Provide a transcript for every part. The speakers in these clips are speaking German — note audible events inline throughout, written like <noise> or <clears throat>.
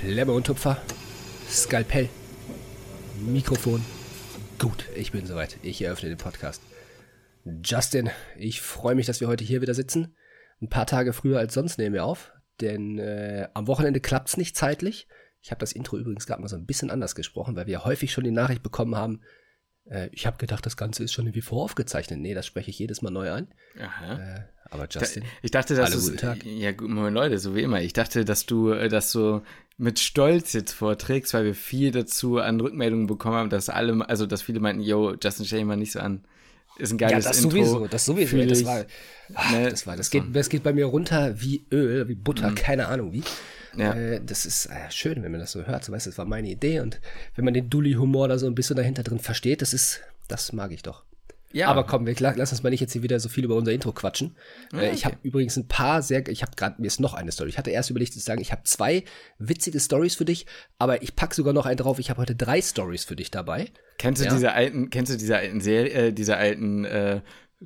Klemme und Tupfer, Skalpell, Mikrofon. Gut, ich bin soweit. Ich eröffne den Podcast. Justin, ich freue mich, dass wir heute hier wieder sitzen. Ein paar Tage früher als sonst nehmen wir auf, denn äh, am Wochenende klappt es nicht zeitlich. Ich habe das Intro übrigens gerade mal so ein bisschen anders gesprochen, weil wir häufig schon die Nachricht bekommen haben, äh, ich habe gedacht, das Ganze ist schon irgendwie voraufgezeichnet. Nee, das spreche ich jedes Mal neu ein. Aha. Äh, aber Justin. Ich dachte, dass du. Ja, moin Leute, so wie immer. Ich dachte, dass du äh, das so mit Stolz jetzt vorträgst, weil wir viel dazu an Rückmeldungen bekommen haben, dass alle, also dass viele meinten, yo, Justin stell dich mal nicht so an. Ist ein geiles ja, das Intro. sowieso, das sowieso. Das war, ach, ne, das war, das geht, das geht bei mir runter wie Öl, wie Butter, mhm. keine Ahnung wie. Ja. Äh, das ist äh, schön, wenn man das so hört. So, weißt, das war meine Idee und wenn man den Dully-Humor da so ein bisschen dahinter drin versteht, das ist, das mag ich doch. Ja. Aber komm, wir, lass uns mal nicht jetzt hier wieder so viel über unser Intro quatschen. Ah, okay. Ich habe übrigens ein paar sehr, ich habe gerade, mir ist noch eine Story. Ich hatte erst überlegt zu sagen, ich habe zwei witzige Stories für dich, aber ich pack sogar noch einen drauf. Ich habe heute drei Stories für dich dabei. Kennst du ja? diese alten, kennst du diese alten Serie, äh, diese alten äh,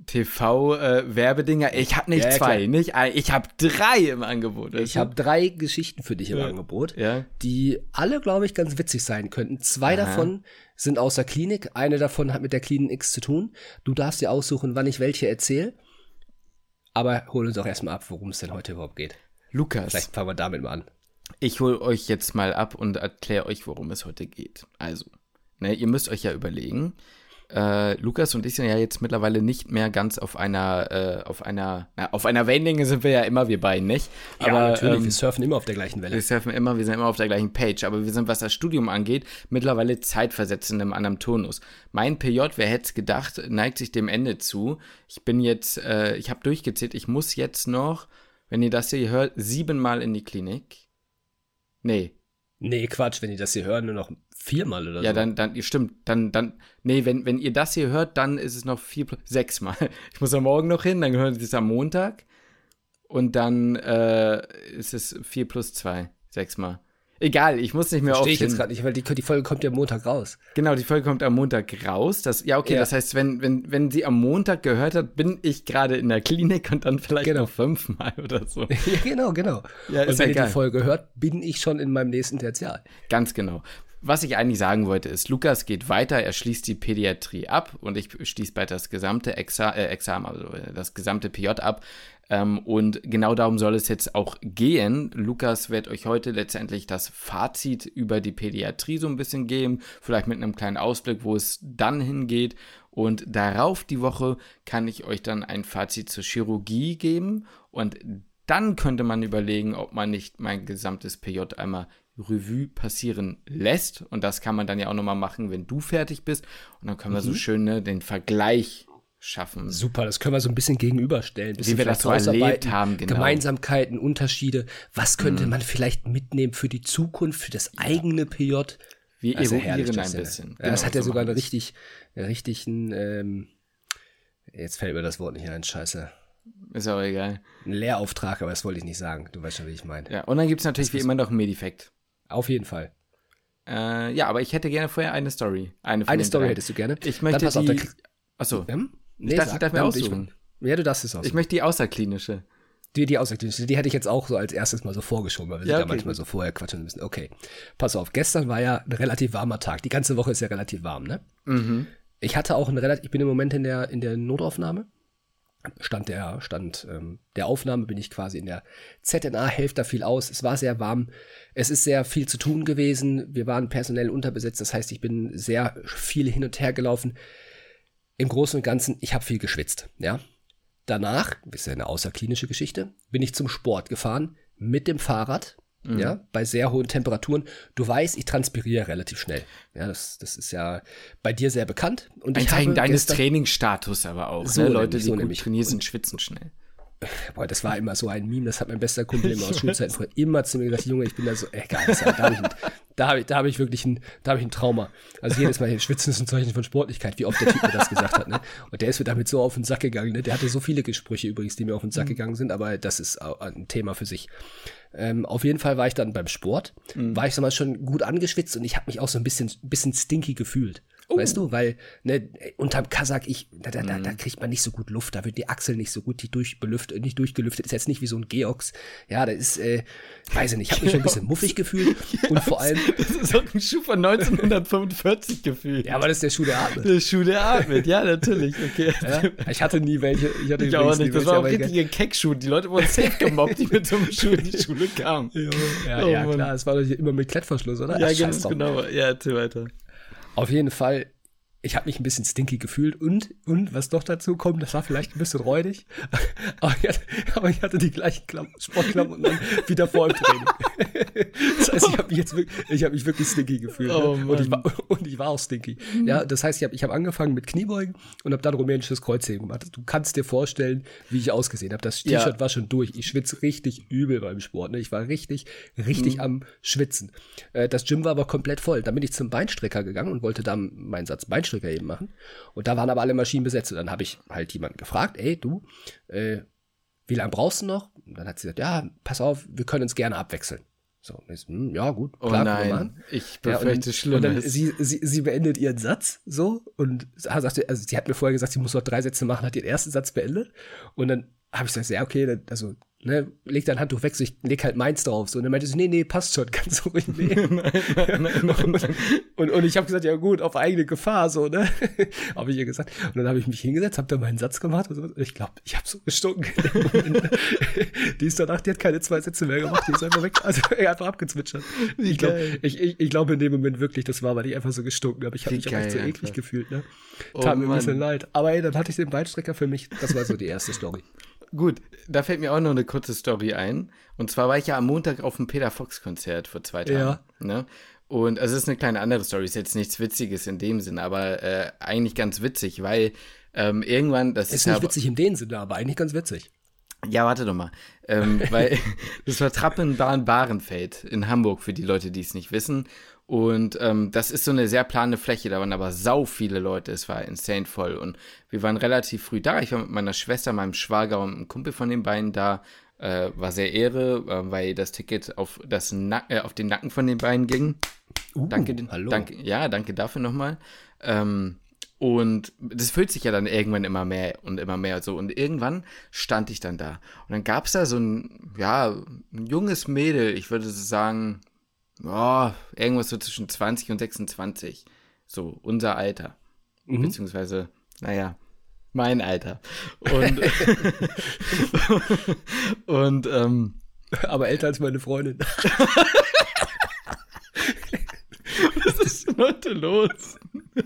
TV-Werbedinger. Äh, ich habe nicht ja, zwei, klar. nicht ein, ich habe drei im Angebot. Ich habe drei Geschichten für dich im ja. Angebot, ja. die alle, glaube ich, ganz witzig sein könnten. Zwei Aha. davon sind aus der Klinik, eine davon hat mit der Klinik X zu tun. Du darfst dir aussuchen, wann ich welche erzähle. Aber hol uns auch erstmal ab, worum es denn heute überhaupt geht. Lukas. Vielleicht fangen wir damit mal an. Ich hole euch jetzt mal ab und erkläre euch, worum es heute geht. Also, ne, ihr müsst euch ja überlegen, äh, Lukas und ich sind ja jetzt mittlerweile nicht mehr ganz auf einer, äh, auf einer, na, auf einer Wellenlänge sind wir ja immer, wir beiden, nicht? Ja, aber natürlich, ähm, wir surfen immer auf der gleichen Welle. Wir surfen immer, wir sind immer auf der gleichen Page, aber wir sind, was das Studium angeht, mittlerweile zeitversetzt in einem anderen Tonus. Mein PJ, wer hätte es gedacht, neigt sich dem Ende zu. Ich bin jetzt, äh, ich habe durchgezählt, ich muss jetzt noch, wenn ihr das hier hört, siebenmal in die Klinik. Nee, Nee, Quatsch, wenn die das hier hören, nur noch viermal oder ja, so. Ja, dann, dann, stimmt, dann, dann, nee, wenn, wenn ihr das hier hört, dann ist es noch vier, sechsmal. <laughs> Ich muss am Morgen noch hin, dann hören sie es am Montag und dann äh, ist es vier plus zwei, sechsmal. Egal, ich muss nicht mehr Verstehe ich jetzt gerade nicht, weil die, die, Folge kommt ja am Montag raus. Genau, die Folge kommt am Montag raus. Das, ja, okay, ja. das heißt, wenn, wenn, wenn sie am Montag gehört hat, bin ich gerade in der Klinik und dann vielleicht genau. noch fünfmal oder so. <laughs> ja, genau, genau. Ja, und wenn ihr die Folge hört, bin ich schon in meinem nächsten Tertial. Ganz genau. Was ich eigentlich sagen wollte, ist, Lukas geht weiter, er schließt die Pädiatrie ab und ich schließe bald das gesamte Exa äh, Examen, also das gesamte PJ ab. Ähm, und genau darum soll es jetzt auch gehen. Lukas wird euch heute letztendlich das Fazit über die Pädiatrie so ein bisschen geben, vielleicht mit einem kleinen Ausblick, wo es dann hingeht. Und darauf die Woche kann ich euch dann ein Fazit zur Chirurgie geben. Und dann könnte man überlegen, ob man nicht mein gesamtes PJ einmal Revue passieren lässt. Und das kann man dann ja auch nochmal machen, wenn du fertig bist. Und dann können wir mhm. so schön ne, den Vergleich schaffen. Super, das können wir so ein bisschen gegenüberstellen. Wie wir das so erlebt haben, genau. Gemeinsamkeiten, Unterschiede. Was könnte mhm. man vielleicht mitnehmen für die Zukunft, für das eigene PJ? Wir also eruieren ein bisschen. Genau, das hat ja so sogar einen richtig, richtigen, ähm, jetzt fällt mir das Wort nicht ein, scheiße. Ist auch egal. Ein Lehrauftrag, aber das wollte ich nicht sagen. Du weißt schon, wie ich meine. Ja, und dann gibt es natürlich wie immer noch einen Medifekt. Auf jeden Fall. Äh, ja, aber ich hätte gerne vorher eine Story. Eine, eine Story drei. hättest du gerne. Ich möchte Dann die... Achso. Ähm? Nee, ich darf, sag, darf mir aussuchen. Ich, ja, du darfst es aussuchen. Ich möchte die außerklinische. Die, die außerklinische, die hätte ich jetzt auch so als erstes mal so vorgeschoben, weil wir ja, okay, ja manchmal so vorher quatschen müssen. Okay, pass auf, gestern war ja ein relativ warmer Tag. Die ganze Woche ist ja relativ warm, ne? Mhm. Ich hatte auch ein relativ, ich bin im Moment in der, in der Notaufnahme. Stand der, Stand ähm, der Aufnahme bin ich quasi in der ZNA, helft da viel aus. Es war sehr warm. Es ist sehr viel zu tun gewesen. Wir waren personell unterbesetzt. Das heißt, ich bin sehr viel hin und her gelaufen im Großen und Ganzen, ich habe viel geschwitzt, ja. Danach, das ist ja eine außerklinische Geschichte, bin ich zum Sport gefahren mit dem Fahrrad, mhm. ja, bei sehr hohen Temperaturen. Du weißt, ich transpiriere relativ schnell. Ja, das, das ist ja bei dir sehr bekannt. Und Ein Zeichen deines Trainingsstatus aber auch. So ne? Leute, die so gut trainieren, sind schwitzen schnell. Boah, das war immer so ein Meme, das hat mein bester Kumpel immer aus <laughs> Schulzeiten immer zu mir gesagt, Junge, ich bin da so, egal, da habe ich, da hab ich, da hab ich wirklich ein, da hab ich ein Trauma. Also jedes Mal, Schwitzen ist ein Zeichen von Sportlichkeit, wie oft der Typ mir das gesagt hat. Ne? Und der ist mir damit so auf den Sack gegangen. Ne? Der hatte so viele Gesprüche übrigens, die mir auf den Sack mhm. gegangen sind, aber das ist ein Thema für sich. Ähm, auf jeden Fall war ich dann beim Sport, mhm. war ich damals schon gut angeschwitzt und ich habe mich auch so ein bisschen, bisschen stinky gefühlt. Oh. Weißt du, weil ne, unterm Kasach, ich, da, da, mhm. da kriegt man nicht so gut Luft, da wird die Achsel nicht so gut die durchbelüftet, nicht durchgelüftet, ist jetzt nicht wie so ein Geox. Ja, da ist, äh, weiß ich nicht, ich habe mich schon ein bisschen muffig gefühlt <laughs> und vor allem. Das ist auch ein Schuh von 1945 gefühlt. Ja, aber das ist der Schuh, der atmet. Der Schuh, der atmet, ja, natürlich, okay. <laughs> Ja, ich hatte nie welche. Ich, hatte ich auch nicht, das war auch richtige Keckschuhe. Die Leute wurden safe gemobbt, die mit so einem Schuh in die Schule kamen. Ja, oh, ja klar, es war doch immer mit Klettverschluss, oder? Ja, ganz genau. Ja, erzähl weiter. Auf jeden Fall, ich habe mich ein bisschen stinky gefühlt und, und was doch dazu kommt, das war vielleicht ein bisschen räudig, <laughs> aber ich hatte, aber ich hatte die gleichen Klamotten, Sportklamotten dann wieder vor im Training. <laughs> das heißt, ich habe mich jetzt wirklich, ich habe mich wirklich stinky gefühlt. Ne? Oh, und, ich war, <laughs> und ich war auch stinky. Mhm. Ja, das heißt, ich habe ich hab angefangen mit Kniebeugen und habe dann rumänisches Kreuzheben gemacht. Du kannst dir vorstellen, wie ich ausgesehen habe. Das T-Shirt ja. war schon durch. Ich schwitze richtig übel beim Sport. Ne? Ich war richtig, richtig mhm. am Schwitzen. Äh, das Gym war aber komplett voll. Dann bin ich zum Beinstrecker gegangen und wollte dann meinen Satz Beinstrecker Stricker eben machen. Und da waren aber alle Maschinen besetzt. Und dann habe ich halt jemanden gefragt, ey, du, äh, wie lange brauchst du noch? Und dann hat sie gesagt, ja, pass auf, wir können uns gerne abwechseln. So, ich, hm, ja, gut, oh klar, oh nein, ich befürchte ja, Schlimmes. Und dann sie, sie, sie beendet ihren Satz so und sagte, also sie hat mir vorher gesagt, sie muss noch drei Sätze machen, hat ihren ersten Satz beendet und dann habe ich gesagt, ja, okay, dann, also ne, leg dein Handtuch weg, so ich leg halt meins drauf. So, und dann meinte sie, nee, nee, passt schon, <laughs> kannst du ruhig nehmen. <laughs> und, und, und, ich habe gesagt, ja gut, auf eigene Gefahr, so, ne? <laughs> habe ich ihr gesagt. Und dann habe ich mich hingesetzt, habe da meinen Satz gemacht und so. Und ich glaube, ich habe so gestunken. die ist danach, die hat keine zwei Sätze mehr gemacht, die ist einfach weg, also er hat einfach abgezwitschert. Ich glaube, ich, ich, ich glaube in dem Moment wirklich, das war, weil ich einfach so gestunken habe. Ich habe mich auch echt so eklig einfach. gefühlt, ne? Tat oh, mir ein bisschen leid. Aber ey, dann hatte ich den Beinstrecker für mich. Das war so die erste Story. Gut, da fällt mir auch noch eine kurze Story ein. Und zwar war ich ja am Montag auf dem Peter Fox Konzert vor zwei Tagen. Ja. Ne? Und also es ist eine kleine andere Story, ist jetzt nichts Witziges in dem Sinn, aber äh, eigentlich ganz witzig, weil ähm, irgendwann, das ist. Ist nicht ja, witzig in dem Sinne, aber eigentlich ganz witzig. Ja, warte doch mal. Ähm, weil <laughs> das war Trappenbahn-Bahrenfeld in Hamburg, für die Leute, die es nicht wissen. Und ähm, das ist so eine sehr plane Fläche, da waren aber sau viele Leute, es war insane voll. Und wir waren relativ früh da. Ich war mit meiner Schwester, meinem Schwager und einem Kumpel von den beiden da. Äh, war sehr Ehre, äh, weil das Ticket auf, das äh, auf den Nacken von den beiden ging. Uh, danke, hallo. Danke, ja, danke dafür nochmal. Ähm, und das fühlt sich ja dann irgendwann immer mehr und immer mehr so. Und irgendwann stand ich dann da. Und dann gab es da so ein, ja, ein junges Mädel, ich würde sagen, oh, irgendwas so zwischen 20 und 26. So, unser Alter. Mhm. Beziehungsweise, naja, mein Alter. Und, <laughs> und ähm, aber älter als meine Freundin. <laughs> Was ist denn heute los? <laughs>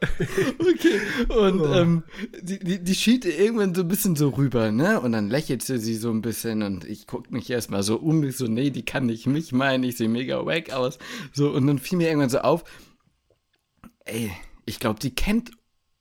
<laughs> okay. Und oh. ähm, die, die, die schielte irgendwann so ein bisschen so rüber, ne? Und dann lächelte sie so ein bisschen und ich guckte mich erstmal so um, ich so, nee, die kann nicht mich meinen, ich sehe mega wack aus. So, und dann fiel mir irgendwann so auf, ey, ich glaube, die kennt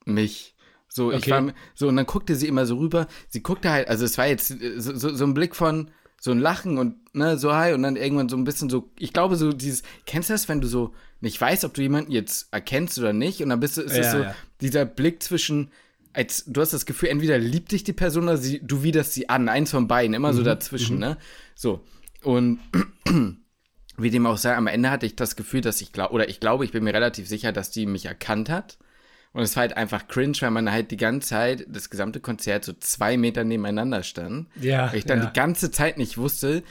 mich. So, okay. ich war, so, und dann guckte sie immer so rüber. Sie guckte halt, also es war jetzt so, so, so ein Blick von, so ein Lachen und ne, so hi und dann irgendwann so ein bisschen so, ich glaube so dieses, kennst du das, wenn du so nicht weißt, ob du jemanden jetzt erkennst oder nicht und dann bist du, ist es so ja. dieser Blick zwischen, als du hast das Gefühl, entweder liebt dich die Person oder sie, du widerst sie an, eins von beiden, immer mhm. so dazwischen, mhm. ne? So. Und <clears throat> wie dem auch sei, am Ende hatte ich das Gefühl, dass ich glaube, oder ich glaube, ich bin mir relativ sicher, dass die mich erkannt hat. Und es war halt einfach cringe, weil man halt die ganze Zeit, das gesamte Konzert so zwei Meter nebeneinander stand. Ja. Weil ich dann ja. die ganze Zeit nicht wusste,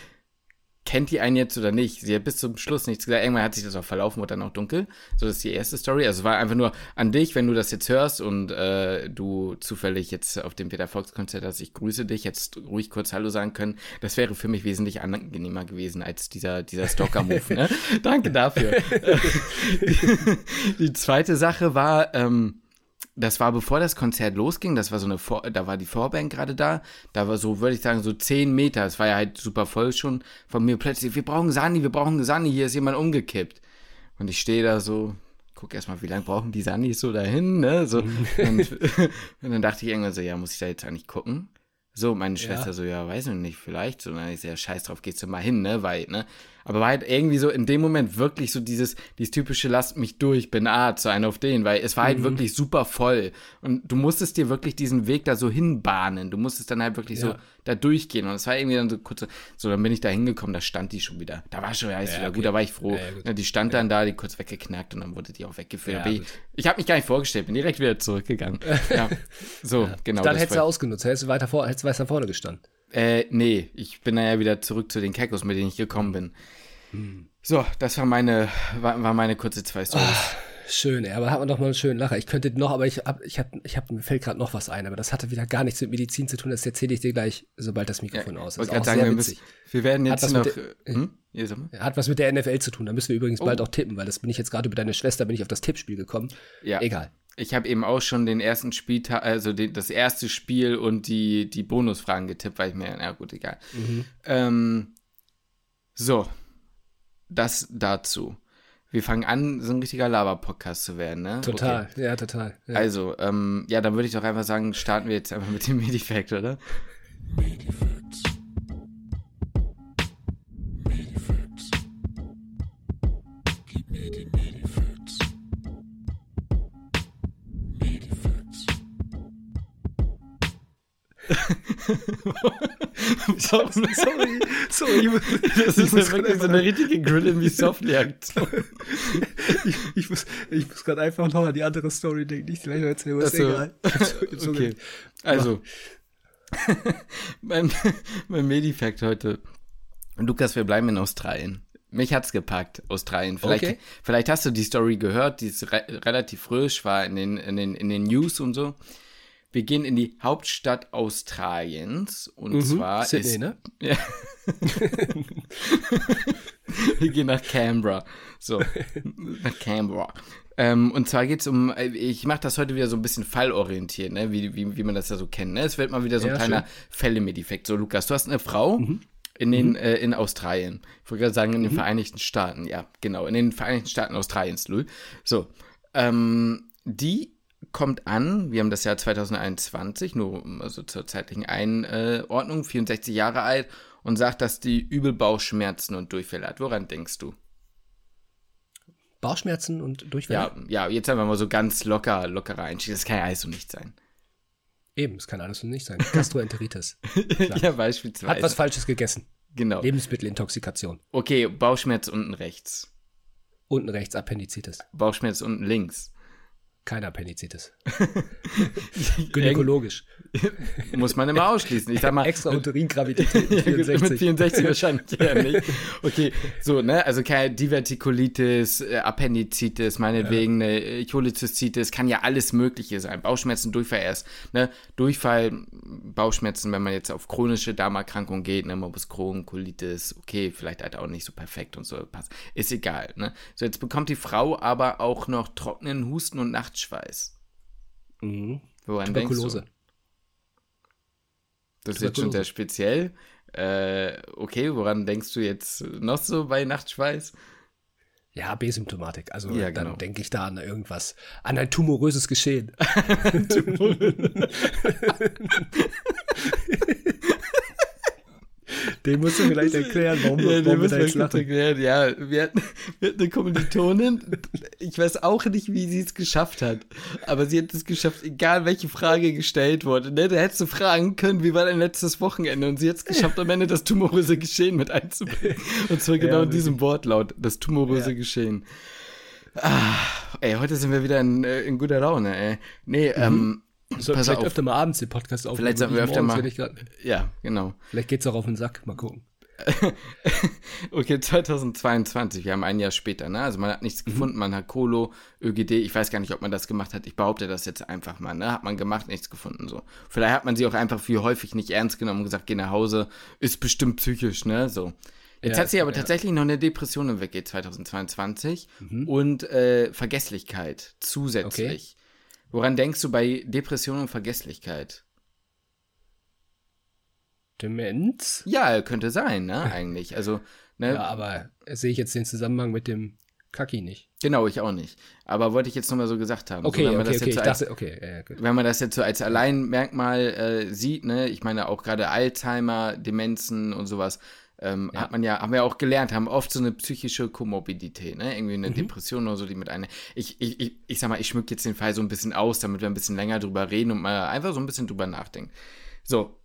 kennt die einen jetzt oder nicht? Sie hat bis zum Schluss nichts gesagt. Irgendwann hat sich das auch verlaufen, wurde dann auch dunkel. So, das ist die erste Story. Also es war einfach nur an dich, wenn du das jetzt hörst und äh, du zufällig jetzt auf dem Peter Fox Konzert hast, ich grüße dich, jetzt ruhig kurz Hallo sagen können. Das wäre für mich wesentlich angenehmer gewesen als dieser, dieser Stalker-Move. ne? <laughs> Danke dafür. die, <laughs> <laughs> die, zweite Sache war, ähm, das war bevor das Konzert losging, das war so eine, Vor da war die Vorband gerade da, da war so, würde ich sagen, so zehn Meter, es war ja halt super voll schon, von mir plötzlich, wir brauchen Sani, wir brauchen Sani, hier ist jemand umgekippt. Und ich stehe da so, guck erstmal, wie lange brauchen die Sanis so dahin, ne, so, und, <laughs> und, dann dachte ich irgendwann so, ja, muss ich da jetzt eigentlich gucken? So, meine Schwester ja. so, ja, weiß ich nicht, vielleicht, so, dann ich so, ja, scheiß drauf, gehst du mal hin, ne, weil, ne, Aber war halt irgendwie so in dem Moment wirklich so dieses, dieses typische Lasst mich durch, bin Arzt, so ein auf den, weil es war halt mhm. wirklich super voll. Und du musstest dir wirklich diesen Weg da so hinbahnen. Du musstest dann halt wirklich ja. so da durchgehen. Und es war irgendwie dann so kurz, so dann bin ich da hingekommen, da stand die schon wieder. Da war schon ja, ja, wieder okay. gut, da war ich froh. Ja, die stand dann da, die kurz weggeknackt und dann wurde die auch weggeführt. ich ich habe mich gar nicht vorgestellt, bin direkt wieder zurückgegangen. <laughs> ja. So, genau. Dann hättest du ausgenutzt, hättest du weiter, vor, hättest weiter vorne gestanden. Äh, nee, ich bin ja wieder zurück zu den Kekos, mit denen ich gekommen bin. Hm. So, das war meine, war, war meine kurze zwei Stories. Oh, schön, aber hat man doch mal einen schönen Lacher. Ich könnte noch, aber ich hab, ich hab, ich hab, mir fällt gerade noch was ein, aber das hatte wieder gar nichts mit Medizin zu tun. Das erzähle ich dir gleich, sobald das Mikrofon ja, aus ist. Auch sagen, wir, müssen, wir werden jetzt noch. Der, hm? Hat was mit der NFL zu tun. Da müssen wir übrigens oh. bald auch tippen, weil das bin ich jetzt gerade über deine Schwester, bin ich auf das Tippspiel gekommen. Ja. Egal. Ich habe eben auch schon den ersten Spieltag, also den, das erste Spiel und die, die Bonusfragen getippt, weil ich mir, na gut, egal. Mhm. Ähm, so, das dazu. Wir fangen an, so ein richtiger Lava-Podcast zu werden, ne? Total, okay. ja, total. Ja. Also, ähm, ja, dann würde ich doch einfach sagen, starten wir jetzt einfach mit dem Medifact, oder? Medifacts. <laughs> sorry, sorry, sorry. Das ist ja wirklich so eine richtige Grill in me softly Aktion. <laughs> ich, ich muss, ich muss gerade einfach noch an die andere Story denken, nicht gleich erzählen, ist so. egal. <laughs> okay. Also, mein, mein Medifact heute. Lukas, wir bleiben in Australien. Mich hat's gepackt, Australien. Vielleicht, okay. vielleicht hast du die Story gehört, die ist re relativ frisch, war in den, in, den, in den News und so. Wir gehen in die Hauptstadt Australiens und mhm, zwar Sydney, ist, ne? <laughs> Ja. Wir gehen nach Canberra. So, nach Canberra. Ähm, und zwar geht es um, äh, ich mache das heute wieder so ein bisschen fallorientiert, ne? wie, wie, wie man das ja so kennt. Ne? Es wird mal wieder so ein ja, kleiner Fälle mit Effekt. So, Lukas, du hast eine Frau mhm. in, den, mhm. äh, in Australien. Ich wollte gerade sagen, in den mhm. Vereinigten Staaten. Ja, genau, in den Vereinigten Staaten Australiens, Lul. So, ähm, die kommt an, wir haben das Jahr 2021, nur also zur zeitlichen Einordnung, 64 Jahre alt und sagt, dass die übel Bauchschmerzen und Durchfälle hat. Woran denkst du? Bauchschmerzen und Durchfälle? Ja, ja, jetzt einfach mal so ganz locker, lockerer Einstieg. Das kann ja alles so nicht sein. Eben, es kann alles so nicht sein. Gastroenteritis. <laughs> ja, beispielsweise. Hat was Falsches gegessen. Genau. Lebensmittelintoxikation. Okay, Bauchschmerz unten rechts. Unten rechts, Appendizitis. Bauchschmerz unten links. Keiner Appendizitis. <laughs> <laughs> Gynäkologisch. <laughs> Muss man immer ausschließen. Ich sag mal. Extra Uteringravität. 64. mit 64 <laughs> <laughs> wahrscheinlich ja nicht. Okay, so, ne, also keine Divertikulitis, äh, Appendizitis, meinetwegen ja. eine Cholezystitis, kann ja alles Mögliche sein. Bauchschmerzen, Durchfall erst, ne, Durchfall, Bauchschmerzen, wenn man jetzt auf chronische Darmerkrankungen geht, ne, Morbus Crohn, Colitis, okay, vielleicht halt auch nicht so perfekt und so, passt. Ist egal, ne. So, jetzt bekommt die Frau aber auch noch trockenen Husten und Nacht Nachtschweiß. Mhm. Woran Tuberkulose. denkst du? Das ist jetzt schon sehr speziell. Äh, okay, woran denkst du jetzt noch so bei Nachtschweiß? Ja, B-Symptomatik. Also ja, dann genau. denke ich da an irgendwas, an ein tumoröses Geschehen. <laughs> <laughs> Den musst du vielleicht erklären, warum, ja, warum wir da jetzt lachen. Erklären. Ja, wir hatten, wir hatten eine Kommilitonin, ich weiß auch nicht, wie sie es geschafft hat, aber sie hat es geschafft, egal welche Frage gestellt wurde. Ne? Da hättest du fragen können, wie war dein letztes Wochenende? Und sie hat es geschafft, am Ende das tumoröse Geschehen mit einzubringen. Und zwar genau ja, in diesem Wortlaut, das tumoröse ja. Geschehen. Ah, ey, heute sind wir wieder in, äh, in guter Laune, ey. Nee, mhm. ähm, so, Pass vielleicht auf. öfter mal abends den Podcast aufnehmen. Vielleicht sollten wir öfter mal. Ja, genau. Vielleicht geht's auch auf den Sack. Mal gucken. <laughs> okay, 2022, wir haben ein Jahr später, ne? Also man hat nichts mhm. gefunden, man hat Kolo, ÖGD, ich weiß gar nicht, ob man das gemacht hat. Ich behaupte das jetzt einfach mal, ne? Hat man gemacht, nichts gefunden, so. Vielleicht hat man sie auch einfach viel häufig nicht ernst genommen und gesagt, geh nach Hause, ist bestimmt psychisch, ne? So. Jetzt ja, hat sie aber ja. tatsächlich noch eine Depression im Weggeht 2022 mhm. und äh, Vergesslichkeit zusätzlich. Okay. Woran denkst du bei Depression und Vergesslichkeit? Demenz? Ja, könnte sein, ne, <laughs> eigentlich. Also, ne? Ja, aber sehe ich jetzt den Zusammenhang mit dem Kaki nicht. Genau, ich auch nicht. Aber wollte ich jetzt nochmal so gesagt haben. Okay, so, wenn man okay, das okay, jetzt so als, dachte, okay. Ja, wenn man das jetzt so als Alleinmerkmal äh, sieht, ne, ich meine auch gerade Alzheimer, Demenzen und sowas, ähm, ja. hat man ja, haben wir auch gelernt, haben oft so eine psychische Komorbidität, ne? Irgendwie eine mhm. Depression oder so, die mit einer. Ich, ich, ich, ich sag mal, ich schmück jetzt den Fall so ein bisschen aus, damit wir ein bisschen länger drüber reden und mal einfach so ein bisschen drüber nachdenken. So,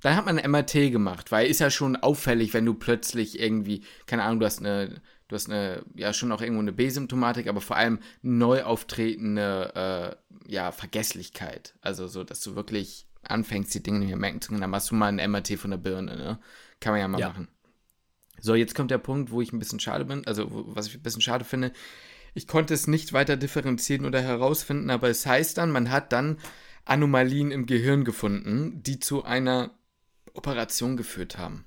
dann hat man ein MRT gemacht, weil ist ja schon auffällig, wenn du plötzlich irgendwie, keine Ahnung, du hast eine, du hast eine, ja schon auch irgendwo eine B-Symptomatik, aber vor allem neu auftretende, äh, ja, Vergesslichkeit. Also so, dass du wirklich anfängst, die Dinge nicht mehr merken zu können, dann machst du mal ein MRT von der Birne, ne? Kann man ja mal ja. machen. So, jetzt kommt der Punkt, wo ich ein bisschen schade bin, also was ich ein bisschen schade finde. Ich konnte es nicht weiter differenzieren oder herausfinden, aber es heißt dann, man hat dann Anomalien im Gehirn gefunden, die zu einer Operation geführt haben.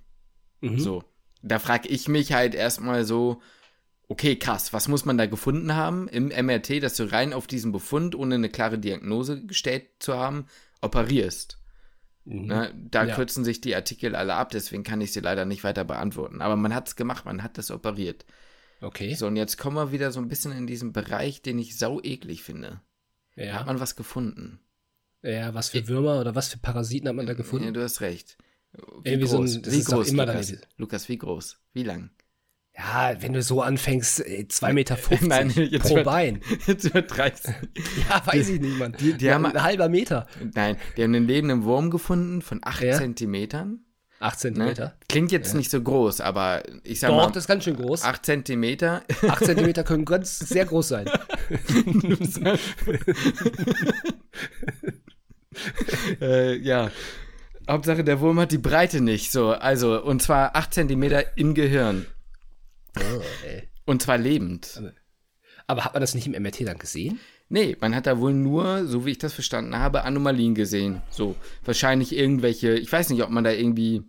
Mhm. So, da frage ich mich halt erstmal so, okay, krass, was muss man da gefunden haben im MRT, dass du rein auf diesen Befund, ohne eine klare Diagnose gestellt zu haben, operierst? Mhm. Ne, da ja. kürzen sich die Artikel alle ab, deswegen kann ich sie leider nicht weiter beantworten. Aber man hat es gemacht, man hat das operiert. Okay. So, und jetzt kommen wir wieder so ein bisschen in diesen Bereich, den ich sau eklig finde. Ja. Da hat man was gefunden. Ja, was für Würmer oder was für Parasiten hat man da gefunden? Ja, du hast recht. Wie Irgendwie groß? So ein, wie groß, Lukas? Lukas, wie groß? Wie lang? Ja, wenn du so anfängst, 2,50 Meter Nein, pro Bein. <laughs> Jetzt übertreibst Ja, weiß ich nicht, Mann. Die, die haben ein halber Meter. Nein, die haben einen lebenden Wurm gefunden von 8 ja. Zentimetern. 8 Zentimeter. Ne? Klingt jetzt ja. nicht so groß, aber ich sag Doch, mal. Doch, das ist ganz schön groß. 8 Zentimeter. 8 Zentimeter <laughs> können ganz sehr groß sein. äh, ja. Hauptsache, der Wurm hat die Breite nicht. So, also, und zwar 8 cm im Gehirn. Und zwar lebend. Aber, aber, hat man das nicht im MRT dann gesehen? Nee, man hat da wohl nur, so wie ich das verstanden habe, Anomalien gesehen. So, wahrscheinlich irgendwelche, ich weiß nicht, ob man da irgendwie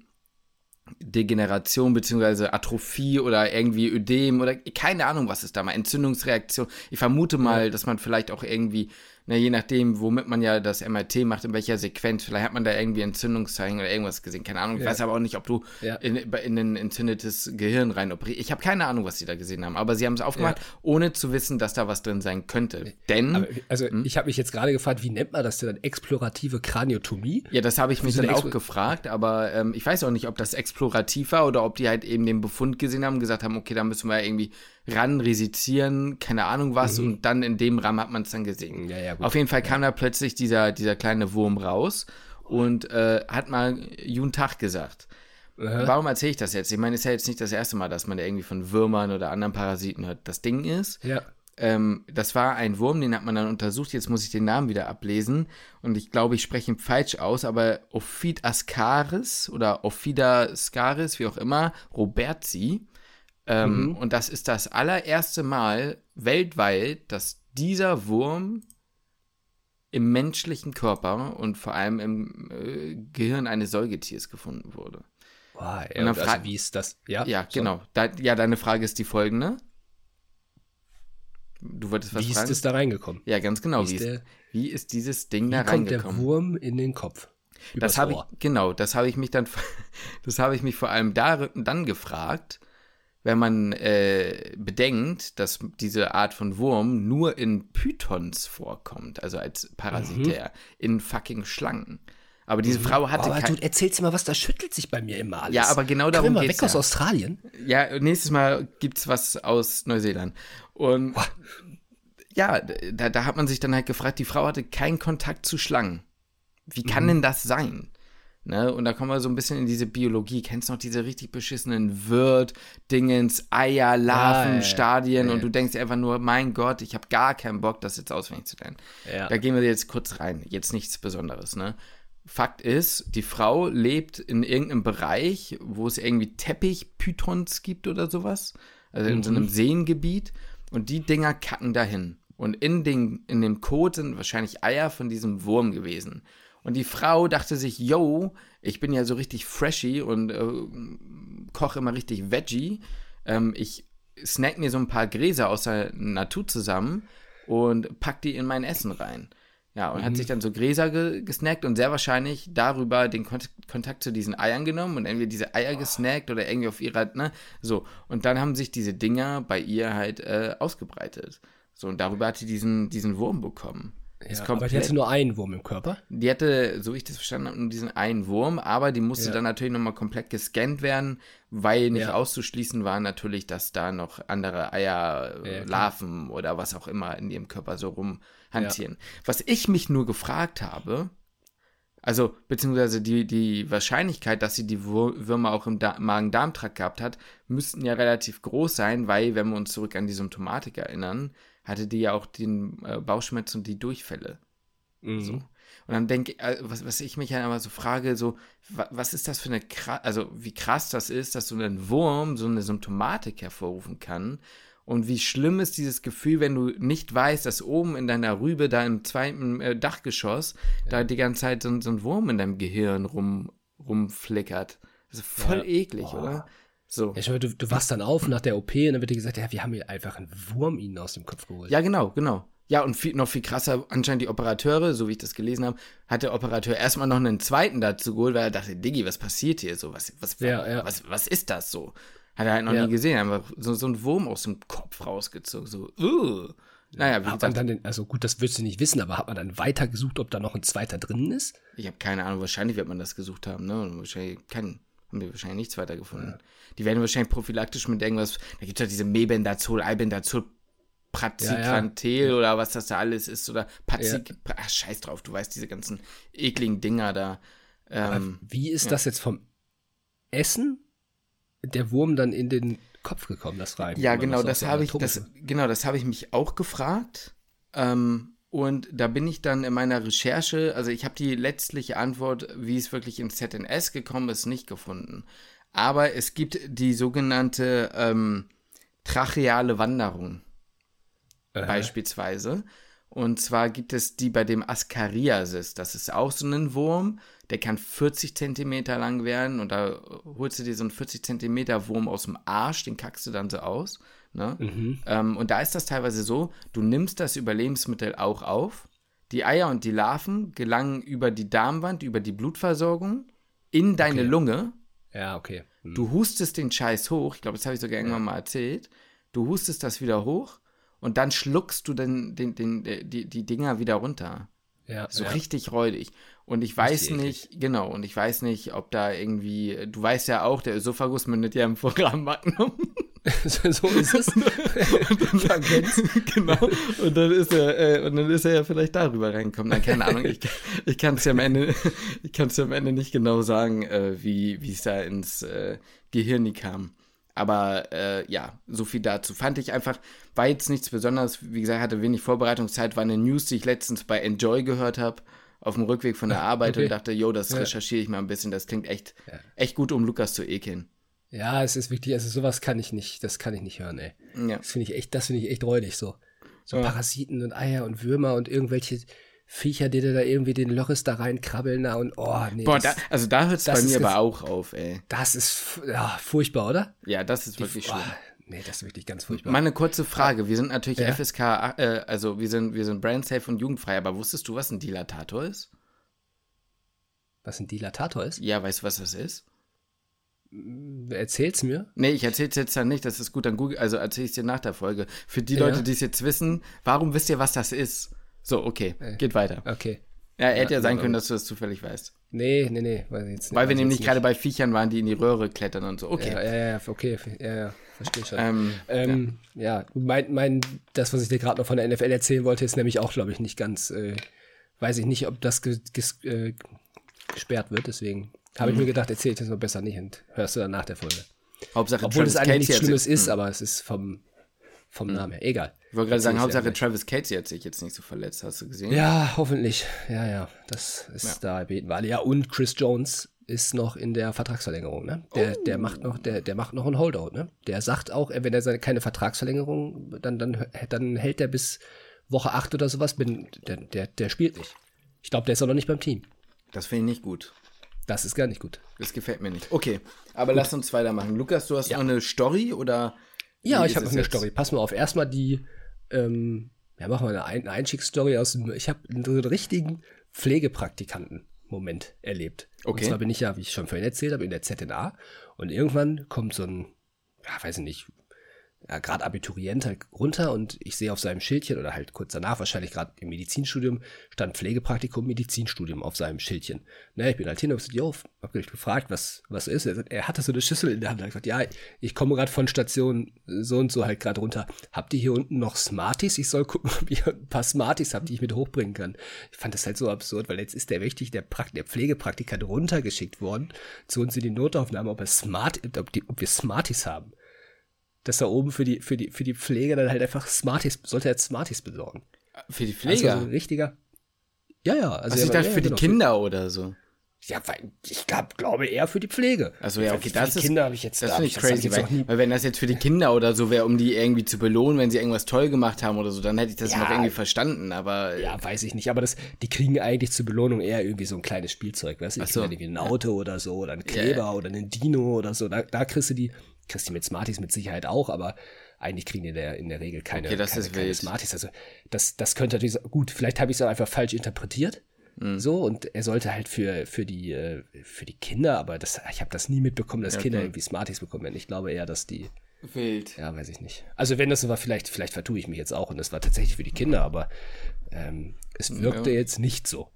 Degeneration beziehungsweise Atrophie oder irgendwie Ödem oder keine Ahnung, was ist da mal, Entzündungsreaktion. Ich vermute mal, dass man vielleicht auch irgendwie na, je nachdem, womit man ja das MRT macht, in welcher Sequenz, vielleicht hat man da irgendwie Entzündungszeichen oder irgendwas gesehen, keine Ahnung. Ich ja. weiß aber auch nicht, ob du ja. in, in ein entzündetes Gehirn rein operierst. Ich habe keine Ahnung, was sie da gesehen haben, aber sie haben es aufgemacht, ja. ohne zu wissen, dass da was drin sein könnte. Denn. Aber, also, hm? ich habe mich jetzt gerade gefragt, wie nennt man das denn? Explorative Kraniotomie? Ja, das habe ich mich dann auch gefragt, aber ähm, ich weiß auch nicht, ob das explorativ war oder ob die halt eben den Befund gesehen haben und gesagt haben, okay, da müssen wir irgendwie ran, resizieren, keine Ahnung was, mhm. und dann in dem Rahmen hat man es dann gesehen. Ja, ja, Auf jeden Fall kam da plötzlich dieser, dieser kleine Wurm raus und äh, hat mal Jun Tag gesagt. Aha. Warum erzähle ich das jetzt? Ich meine, es ist ja jetzt nicht das erste Mal, dass man irgendwie von Würmern oder anderen Parasiten hört. Das Ding ist, ja. ähm, das war ein Wurm, den hat man dann untersucht. Jetzt muss ich den Namen wieder ablesen. Und ich glaube, ich spreche ihn falsch aus, aber Ophid ascaris oder Ophida scaris, wie auch immer, robertsi. Ähm, mhm. Und das ist das allererste Mal weltweit, dass dieser Wurm im menschlichen Körper und vor allem im äh, Gehirn eines Säugetiers gefunden wurde. Wow, ey, und dann also wie ist das? Ja, ja genau. Da, ja, deine Frage ist die folgende. Du wolltest was wie fragen? Wie ist es da reingekommen? Ja, ganz genau. Wie, wie, ist, der, wie ist, dieses Ding da reingekommen? Wie kommt der Wurm in den Kopf? Das habe ich, genau, das habe ich mich dann, <laughs> das habe ich mich vor allem da, dann gefragt, wenn man äh, bedenkt, dass diese Art von Wurm nur in Pythons vorkommt, also als Parasitär, mhm. in fucking Schlangen. Aber diese mhm. Frau hatte. Aber du erzählst immer was, da schüttelt sich bei mir immer alles. Ja, aber genau darum geht es. weg ja. aus Australien? Ja, nächstes Mal gibt's was aus Neuseeland. Und Boah. ja, da, da hat man sich dann halt gefragt, die Frau hatte keinen Kontakt zu Schlangen. Wie kann mhm. denn das sein? Ne? Und da kommen wir so ein bisschen in diese Biologie. Kennst du noch diese richtig beschissenen Wirt-Dingens, Eier, Larven, Stadien ja. und du denkst einfach nur, mein Gott, ich habe gar keinen Bock, das jetzt auswendig zu lernen. Ja. Da gehen wir jetzt kurz rein. Jetzt nichts Besonderes, ne? Fakt ist, die Frau lebt in irgendeinem Bereich, wo es irgendwie Teppichpythons gibt oder sowas. Also in mhm. so einem Seengebiet. Und die Dinger kacken dahin. Und in, den, in dem Kot sind wahrscheinlich Eier von diesem Wurm gewesen. Und die Frau dachte sich, yo, ich bin ja so richtig freshy und äh, koche immer richtig Veggie. Ähm, ich snack mir so ein paar Gräser aus der Natur zusammen und pack die in mein Essen rein. Ja, und mhm. hat sich dann so Gräser ge gesnackt und sehr wahrscheinlich darüber den Kont Kontakt zu diesen Eiern genommen und entweder diese Eier oh. gesnackt oder irgendwie auf ihrer, ne, so. Und dann haben sich diese Dinger bei ihr halt äh, ausgebreitet. So, und darüber hat sie diesen, diesen Wurm bekommen. Ja, aber die hatte nur einen Wurm im Körper. Die hatte, so wie ich das verstanden habe, nur diesen einen Wurm, aber die musste ja. dann natürlich nochmal komplett gescannt werden, weil nicht ja. auszuschließen war natürlich, dass da noch andere Eier, ja, Larven oder was auch immer in ihrem Körper so rumhantieren. Was ich mich nur gefragt habe, also beziehungsweise die, die Wahrscheinlichkeit, dass sie die Würmer auch im Magen-Darm-Trakt gehabt hat, müssten ja relativ groß sein, weil, wenn wir uns zurück an die Symptomatik erinnern, hatte die ja auch den äh, Bauchschmerz und die Durchfälle. Mhm. So. Und dann denke ich, äh, was, was ich mich ja immer so frage, so, wa, was ist das für eine, also wie krass das ist, dass so ein Wurm so eine Symptomatik hervorrufen kann. Und wie schlimm ist dieses Gefühl, wenn du nicht weißt, dass oben in deiner Rübe, da im zweiten äh, Dachgeschoss, ja. da die ganze Zeit so, so, ein Wurm in deinem Gehirn rum, rumflickert. Das ist voll ja. eklig, Boah. oder? So. Ja, schau, du, du wachst dann auf nach der OP und dann wird dir gesagt, ja, wir haben hier einfach einen Wurm ihnen aus dem Kopf geholt. Ja, genau, genau. Ja, und viel, noch viel krasser, anscheinend die Operateure, so wie ich das gelesen habe, hat der Operateur erstmal noch einen zweiten dazu geholt, weil er dachte, Diggi, was passiert hier so? Was, was, ja, ja. was, was ist das so? Hat er halt noch ja. nie gesehen, einfach so, so ein Wurm aus dem Kopf rausgezogen, so, uh. Naja, wie hat gesagt, man dann den, also gut, das würdest du nicht wissen, aber hat man dann weiter gesucht, ob da noch ein zweiter drin ist? Ich habe keine Ahnung, wahrscheinlich wird man das gesucht haben, ne? Wahrscheinlich keinen haben wir wahrscheinlich nichts weiter gefunden. Ja. Die werden wahrscheinlich prophylaktisch mit irgendwas, da gibt es halt diese Mebendazol, Albendazol, Prazikantel ja, ja. oder was das da alles ist oder Pazik. Ach, scheiß drauf, du weißt diese ganzen ekligen Dinger da. Ähm, wie ist das jetzt vom Essen der Wurm dann in den Kopf gekommen, das Reiben? Ja, genau, das habe ich, das, genau, das habe ich mich auch gefragt. Ähm, und da bin ich dann in meiner Recherche, also ich habe die letztliche Antwort, wie es wirklich im ZNS gekommen ist, nicht gefunden. Aber es gibt die sogenannte ähm, tracheale Wanderung äh. beispielsweise. Und zwar gibt es die bei dem Ascariasis. Das ist auch so ein Wurm, der kann 40 Zentimeter lang werden und da holst du dir so einen 40 Zentimeter Wurm aus dem Arsch, den kackst du dann so aus. Ne? Mhm. Ähm, und da ist das teilweise so, du nimmst das Überlebensmittel auch auf. Die Eier und die Larven gelangen über die Darmwand, über die Blutversorgung in deine okay. Lunge. Ja, okay. Mhm. Du hustest den Scheiß hoch. Ich glaube, das habe ich sogar irgendwann mal erzählt. Du hustest das wieder hoch und dann schluckst du den, den, den, die, die Dinger wieder runter. Ja, so ja. richtig räudig. Und ich weiß nicht, genau, und ich weiß nicht, ob da irgendwie, du weißt ja auch, der Esophagus mündet ja im Foramen <laughs> so ist es. Man kennt's. <laughs> <laughs> Genau. Und dann ist er, äh, und dann ist er ja vielleicht darüber reingekommen. Dann keine Ahnung. Ich, ich kann es ja am Ende, ich kann es ja am Ende nicht genau sagen, äh, wie wie es da ins äh, Gehirn kam. Aber äh, ja, so viel dazu. Fand ich einfach, war jetzt nichts Besonderes. Wie gesagt, hatte wenig Vorbereitungszeit. War eine News, die ich letztens bei Enjoy gehört habe auf dem Rückweg von der Arbeit okay. und dachte, yo, das ja. recherchiere ich mal ein bisschen. Das klingt echt, ja. echt gut, um Lukas zu ekeln. Ja, es ist wirklich, also sowas kann ich nicht, das kann ich nicht hören, ey. Ja. Das finde ich echt, das finde ich echt räudig so. So Parasiten und Eier und Würmer und irgendwelche Viecher, die da irgendwie den Loris da reinkrabbeln na, und oh, nee. Boah, das, da, also da hört es bei mir aber auch auf, ey. Das ist ja, furchtbar, oder? Ja, das ist Die, wirklich schlimm. Oh, nee, das ist wirklich ganz furchtbar. Meine kurze Frage, wir sind natürlich ja. FSK, äh, also wir sind, wir sind brandsafe und jugendfrei, aber wusstest du, was ein Dilatator ist? Was ein Dilatator ist? Ja, weißt du, was das ist? Erzähl's mir. Nee, ich erzähl's jetzt dann nicht, das ist gut, dann Google, also erzähl ich's dir nach der Folge. Für die ja. Leute, die es jetzt wissen, warum wisst ihr, was das ist? So, okay, äh, geht weiter. Okay. Ja, hätte ja, ja sein können, dass du das zufällig weißt. Nee, nee, nee. Weiß jetzt nicht, Weil wir nämlich gerade bei Viechern waren, die in die Röhre klettern und so. Okay. Ja, ja, ja okay. Ja, ja, verstehe schon. Ähm, ähm, ja. ja, mein, mein, das, was ich dir gerade noch von der NFL erzählen wollte, ist nämlich auch, glaube ich, nicht ganz, äh, weiß ich nicht, ob das ges, ges, äh, gesperrt wird, deswegen habe ich mir mhm. gedacht, erzähl ich das mal besser nicht und hörst du dann nach der Folge. Hauptsache Obwohl Travis es eigentlich nichts Schlimmes ist, mhm. aber es ist vom, vom mhm. Namen her. Egal. Ich wollte gerade sagen, Hauptsache Travis Casey hat sich jetzt nicht so verletzt, hast du gesehen? Ja, hoffentlich. Ja, ja. Das ist ja. da beten wir alle. Ja, und Chris Jones ist noch in der Vertragsverlängerung, ne? Der, oh. der macht noch, der, der macht noch ein Holdout, ne? Der sagt auch, wenn er seine, keine Vertragsverlängerung, dann, dann, dann hält er bis Woche 8 oder sowas, bin, der, der, der spielt nicht. Ich glaube, der ist auch noch nicht beim Team. Das finde ich nicht gut. Das ist gar nicht gut. Das gefällt mir nicht. Okay, aber gut. lass uns weitermachen. Lukas, du hast ja. noch eine Story oder? Ja, ich habe noch eine jetzt? Story. Pass mal auf. Erstmal die, ähm, ja, machen wir eine, Einstiegsstory aus dem, ich habe einen richtigen Pflegepraktikanten-Moment erlebt. Okay. Und zwar bin ich ja, wie ich schon vorhin erzählt habe, in der ZNA und irgendwann kommt so ein, ja, weiß ich nicht, ja, gerade Abiturient halt runter und ich sehe auf seinem Schildchen oder halt kurz danach, wahrscheinlich gerade im Medizinstudium, stand Pflegepraktikum, Medizinstudium auf seinem Schildchen. Ne, ich bin halt hin und gesagt, jo, hab gefragt, was, was ist. Er, sagt, er hatte so eine Schüssel in der Hand. Er hat gesagt, ja, ich komme gerade von Station so und so halt gerade runter. Habt ihr hier unten noch Smarties? Ich soll gucken, <laughs> ob ihr ein paar Smarties habt, die ich mit hochbringen kann. Ich fand das halt so absurd, weil jetzt ist der wichtig, der, Prakt der Pflegepraktikant runtergeschickt worden zu uns in die Notaufnahme, ob, er Smart, ob, die, ob wir Smarties haben dass da oben für die, für die, für die Pflege dann halt einfach Smarties, sollte er jetzt Smarties besorgen. Für die Pflege? Also so ein richtiger. Ja, ja. Also, also ich dachte ja, für genau, die Kinder für, oder so. Ja, weil ich glaub, glaube eher für die Pflege. Also ja, okay, das ist, Kinder habe ich jetzt das finde ich crazy, weil, weil, wenn das jetzt für die Kinder oder so wäre, um die irgendwie zu belohnen, wenn sie irgendwas toll gemacht haben oder so, dann hätte ich das ja, noch irgendwie verstanden, aber ja, weiß ich nicht, aber das die kriegen eigentlich zur Belohnung eher irgendwie so ein kleines Spielzeug, weißt du, die so. irgendwie ein Auto oder so oder ein Kleber ja, oder ein Dino oder so, da, da kriegst du die du mit Smarties mit Sicherheit auch, aber eigentlich kriegen die in der, in der Regel keine, okay, das keine, ist keine Smarties. Also das, das könnte natürlich, gut, vielleicht habe ich es auch einfach falsch interpretiert. Mhm. So, und er sollte halt für, für, die, äh, für die Kinder, aber das, ich habe das nie mitbekommen, dass ja, Kinder irgendwie Smarties bekommen. Ich glaube eher, dass die. Wild. Ja, weiß ich nicht. Also wenn das so war, vielleicht, vielleicht vertue ich mich jetzt auch und das war tatsächlich für die Kinder, aber ähm, es wirkte ja. jetzt nicht so.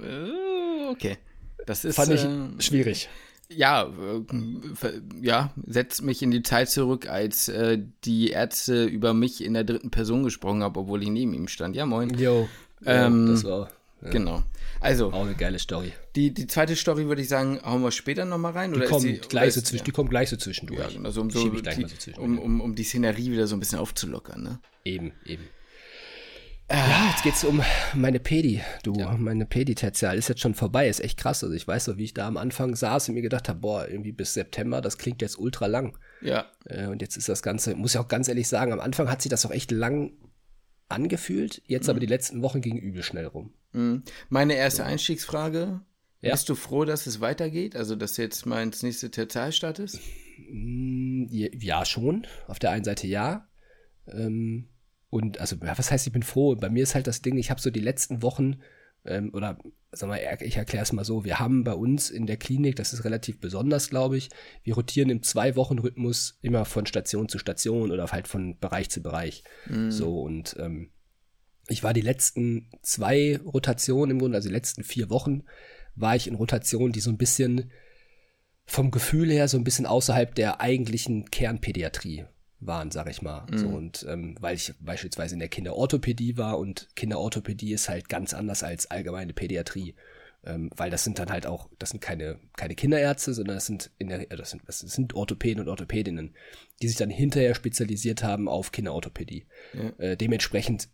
Äh, okay. Das ist. Fand ich äh, schwierig ja, äh, ja, setzt mich in die Zeit zurück, als äh, die Ärzte über mich in der dritten Person gesprochen haben, obwohl ich neben ihm stand. Ja, moin. Jo, ähm, das war. Ja. Genau. Also. Auch eine geile Story. Die, die zweite Story würde ich sagen, hauen wir später nochmal rein. Die, oder kommen die, gleich so zwischen, ja. die kommen gleich so zwischendurch. Ja, also um, so, die, so um, um, um die Szenerie wieder so ein bisschen aufzulockern. Ne? Eben, eben. Ja, jetzt geht's um meine Pedi, du, ja. meine Pedi-Tertial ist jetzt schon vorbei, ist echt krass. Also ich weiß noch, wie ich da am Anfang saß und mir gedacht habe, boah, irgendwie bis September, das klingt jetzt ultra lang. Ja. Äh, und jetzt ist das Ganze, muss ich auch ganz ehrlich sagen, am Anfang hat sich das auch echt lang angefühlt, jetzt mhm. aber die letzten Wochen ging übel schnell rum. Mhm. Meine erste ja. Einstiegsfrage, ja. bist du froh, dass es weitergeht, also dass jetzt mal ins nächste Tertial startest? Mm, ja, schon, auf der einen Seite ja. Ähm, und also, was heißt, ich bin froh? Bei mir ist halt das Ding, ich habe so die letzten Wochen, ähm, oder sag mal, ich erkläre es mal so, wir haben bei uns in der Klinik, das ist relativ besonders, glaube ich, wir rotieren im Zwei-Wochen-Rhythmus immer von Station zu Station oder halt von Bereich zu Bereich. Mhm. So, und ähm, ich war die letzten zwei Rotationen im Grunde, also die letzten vier Wochen, war ich in Rotationen, die so ein bisschen vom Gefühl her so ein bisschen außerhalb der eigentlichen Kernpädiatrie waren, sag ich mal. Mhm. So, und ähm, weil ich beispielsweise in der Kinderorthopädie war und Kinderorthopädie ist halt ganz anders als allgemeine Pädiatrie. Ähm, weil das sind dann halt auch, das sind keine, keine Kinderärzte, sondern das sind in der, das sind, das sind Orthopäden und Orthopädinnen, die sich dann hinterher spezialisiert haben auf Kinderorthopädie. Ja. Äh, dementsprechend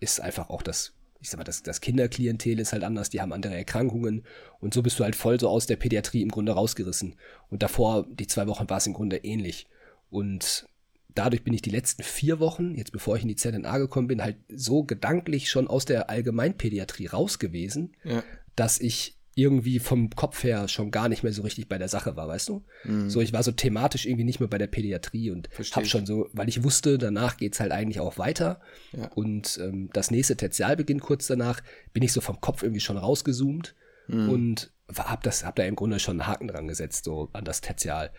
ist einfach auch das, ich sag mal, das, das Kinderklientel ist halt anders, die haben andere Erkrankungen und so bist du halt voll so aus der Pädiatrie im Grunde rausgerissen. Und davor, die zwei Wochen war es im Grunde ähnlich. Und dadurch bin ich die letzten vier Wochen, jetzt bevor ich in die ZNA gekommen bin, halt so gedanklich schon aus der Allgemeinpädiatrie raus gewesen, ja. dass ich irgendwie vom Kopf her schon gar nicht mehr so richtig bei der Sache war, weißt du? Mhm. So, ich war so thematisch irgendwie nicht mehr bei der Pädiatrie und Versteh hab schon so, weil ich wusste, danach geht's halt eigentlich auch weiter. Ja. Und ähm, das nächste Tertial beginnt kurz danach, bin ich so vom Kopf irgendwie schon rausgezoomt mhm. und hab das, hab da im Grunde schon einen Haken dran gesetzt, so an das Tertial.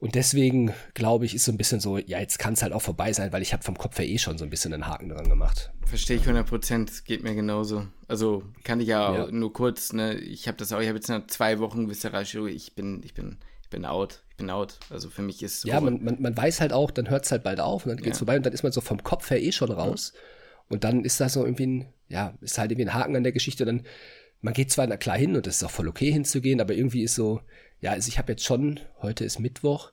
Und deswegen, glaube ich, ist so ein bisschen so, ja, jetzt kann es halt auch vorbei sein, weil ich habe vom Kopf her eh schon so ein bisschen einen Haken dran gemacht. Verstehe ich 100 Prozent, geht mir genauso. Also kann ich ja, ja. nur kurz, ne, ich habe das auch, ich habe jetzt noch zwei Wochen Viszeralchirurgie, ich bin, ich bin, ich bin out, ich bin out. Also für mich ist so. Ja, man, man, man weiß halt auch, dann hört es halt bald auf und dann geht es ja. vorbei und dann ist man so vom Kopf her eh schon raus. Ja. Und dann ist da so irgendwie ein, ja, ist halt irgendwie ein Haken an der Geschichte. Dann, man geht zwar klar hin und das ist auch voll okay hinzugehen, aber irgendwie ist so, ja, also ich habe jetzt schon, heute ist Mittwoch,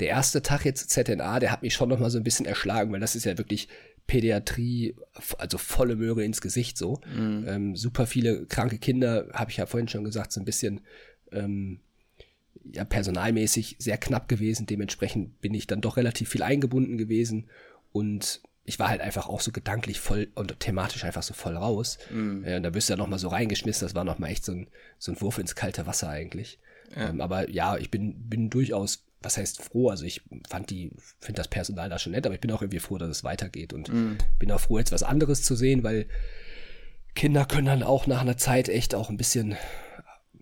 der erste Tag jetzt ZNA, der hat mich schon noch mal so ein bisschen erschlagen, weil das ist ja wirklich Pädiatrie, also volle Möhre ins Gesicht so. Mhm. Ähm, super viele kranke Kinder, habe ich ja vorhin schon gesagt, so ein bisschen ähm, ja, personalmäßig sehr knapp gewesen. Dementsprechend bin ich dann doch relativ viel eingebunden gewesen und ich war halt einfach auch so gedanklich voll und thematisch einfach so voll raus. Mhm. Äh, da wirst du ja noch mal so reingeschmissen. Das war noch mal echt so ein, so ein Wurf ins kalte Wasser eigentlich. Ja. Ähm, aber ja, ich bin, bin durchaus was heißt froh? Also ich fand die, finde das Personal da schon nett, aber ich bin auch irgendwie froh, dass es weitergeht und mm. bin auch froh, jetzt was anderes zu sehen, weil Kinder können dann auch nach einer Zeit echt auch ein bisschen,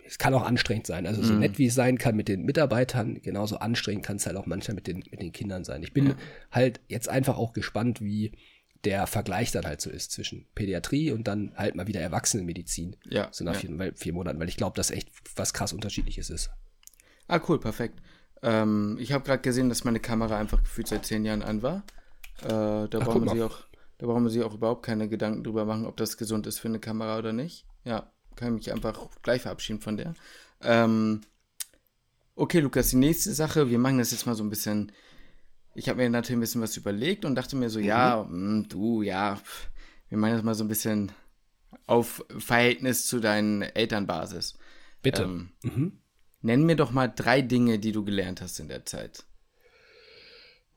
es kann auch anstrengend sein. Also so mhm. nett wie es sein kann mit den Mitarbeitern, genauso anstrengend kann es halt auch manchmal mit den, mit den Kindern sein. Ich bin ja. halt jetzt einfach auch gespannt, wie der Vergleich dann halt so ist zwischen Pädiatrie und dann halt mal wieder Erwachsenenmedizin. Ja. So nach ja. vier, vier, Monaten, weil ich glaube, dass echt was krass Unterschiedliches ist. Ah, cool, perfekt. Ähm, ich habe gerade gesehen, dass meine Kamera einfach gefühlt seit zehn Jahren an war. Äh, da, Ach, brauchen wir sie auch, da brauchen wir sich auch überhaupt keine Gedanken drüber machen, ob das gesund ist für eine Kamera oder nicht. Ja, kann mich einfach gleich verabschieden von der. Ähm, okay, Lukas, die nächste Sache, wir machen das jetzt mal so ein bisschen. Ich habe mir natürlich ein bisschen was überlegt und dachte mir so, mhm. ja, mh, du, ja, wir machen das mal so ein bisschen auf Verhältnis zu deinen Elternbasis. Bitte. Ähm, mhm. Nenn mir doch mal drei Dinge, die du gelernt hast in der Zeit.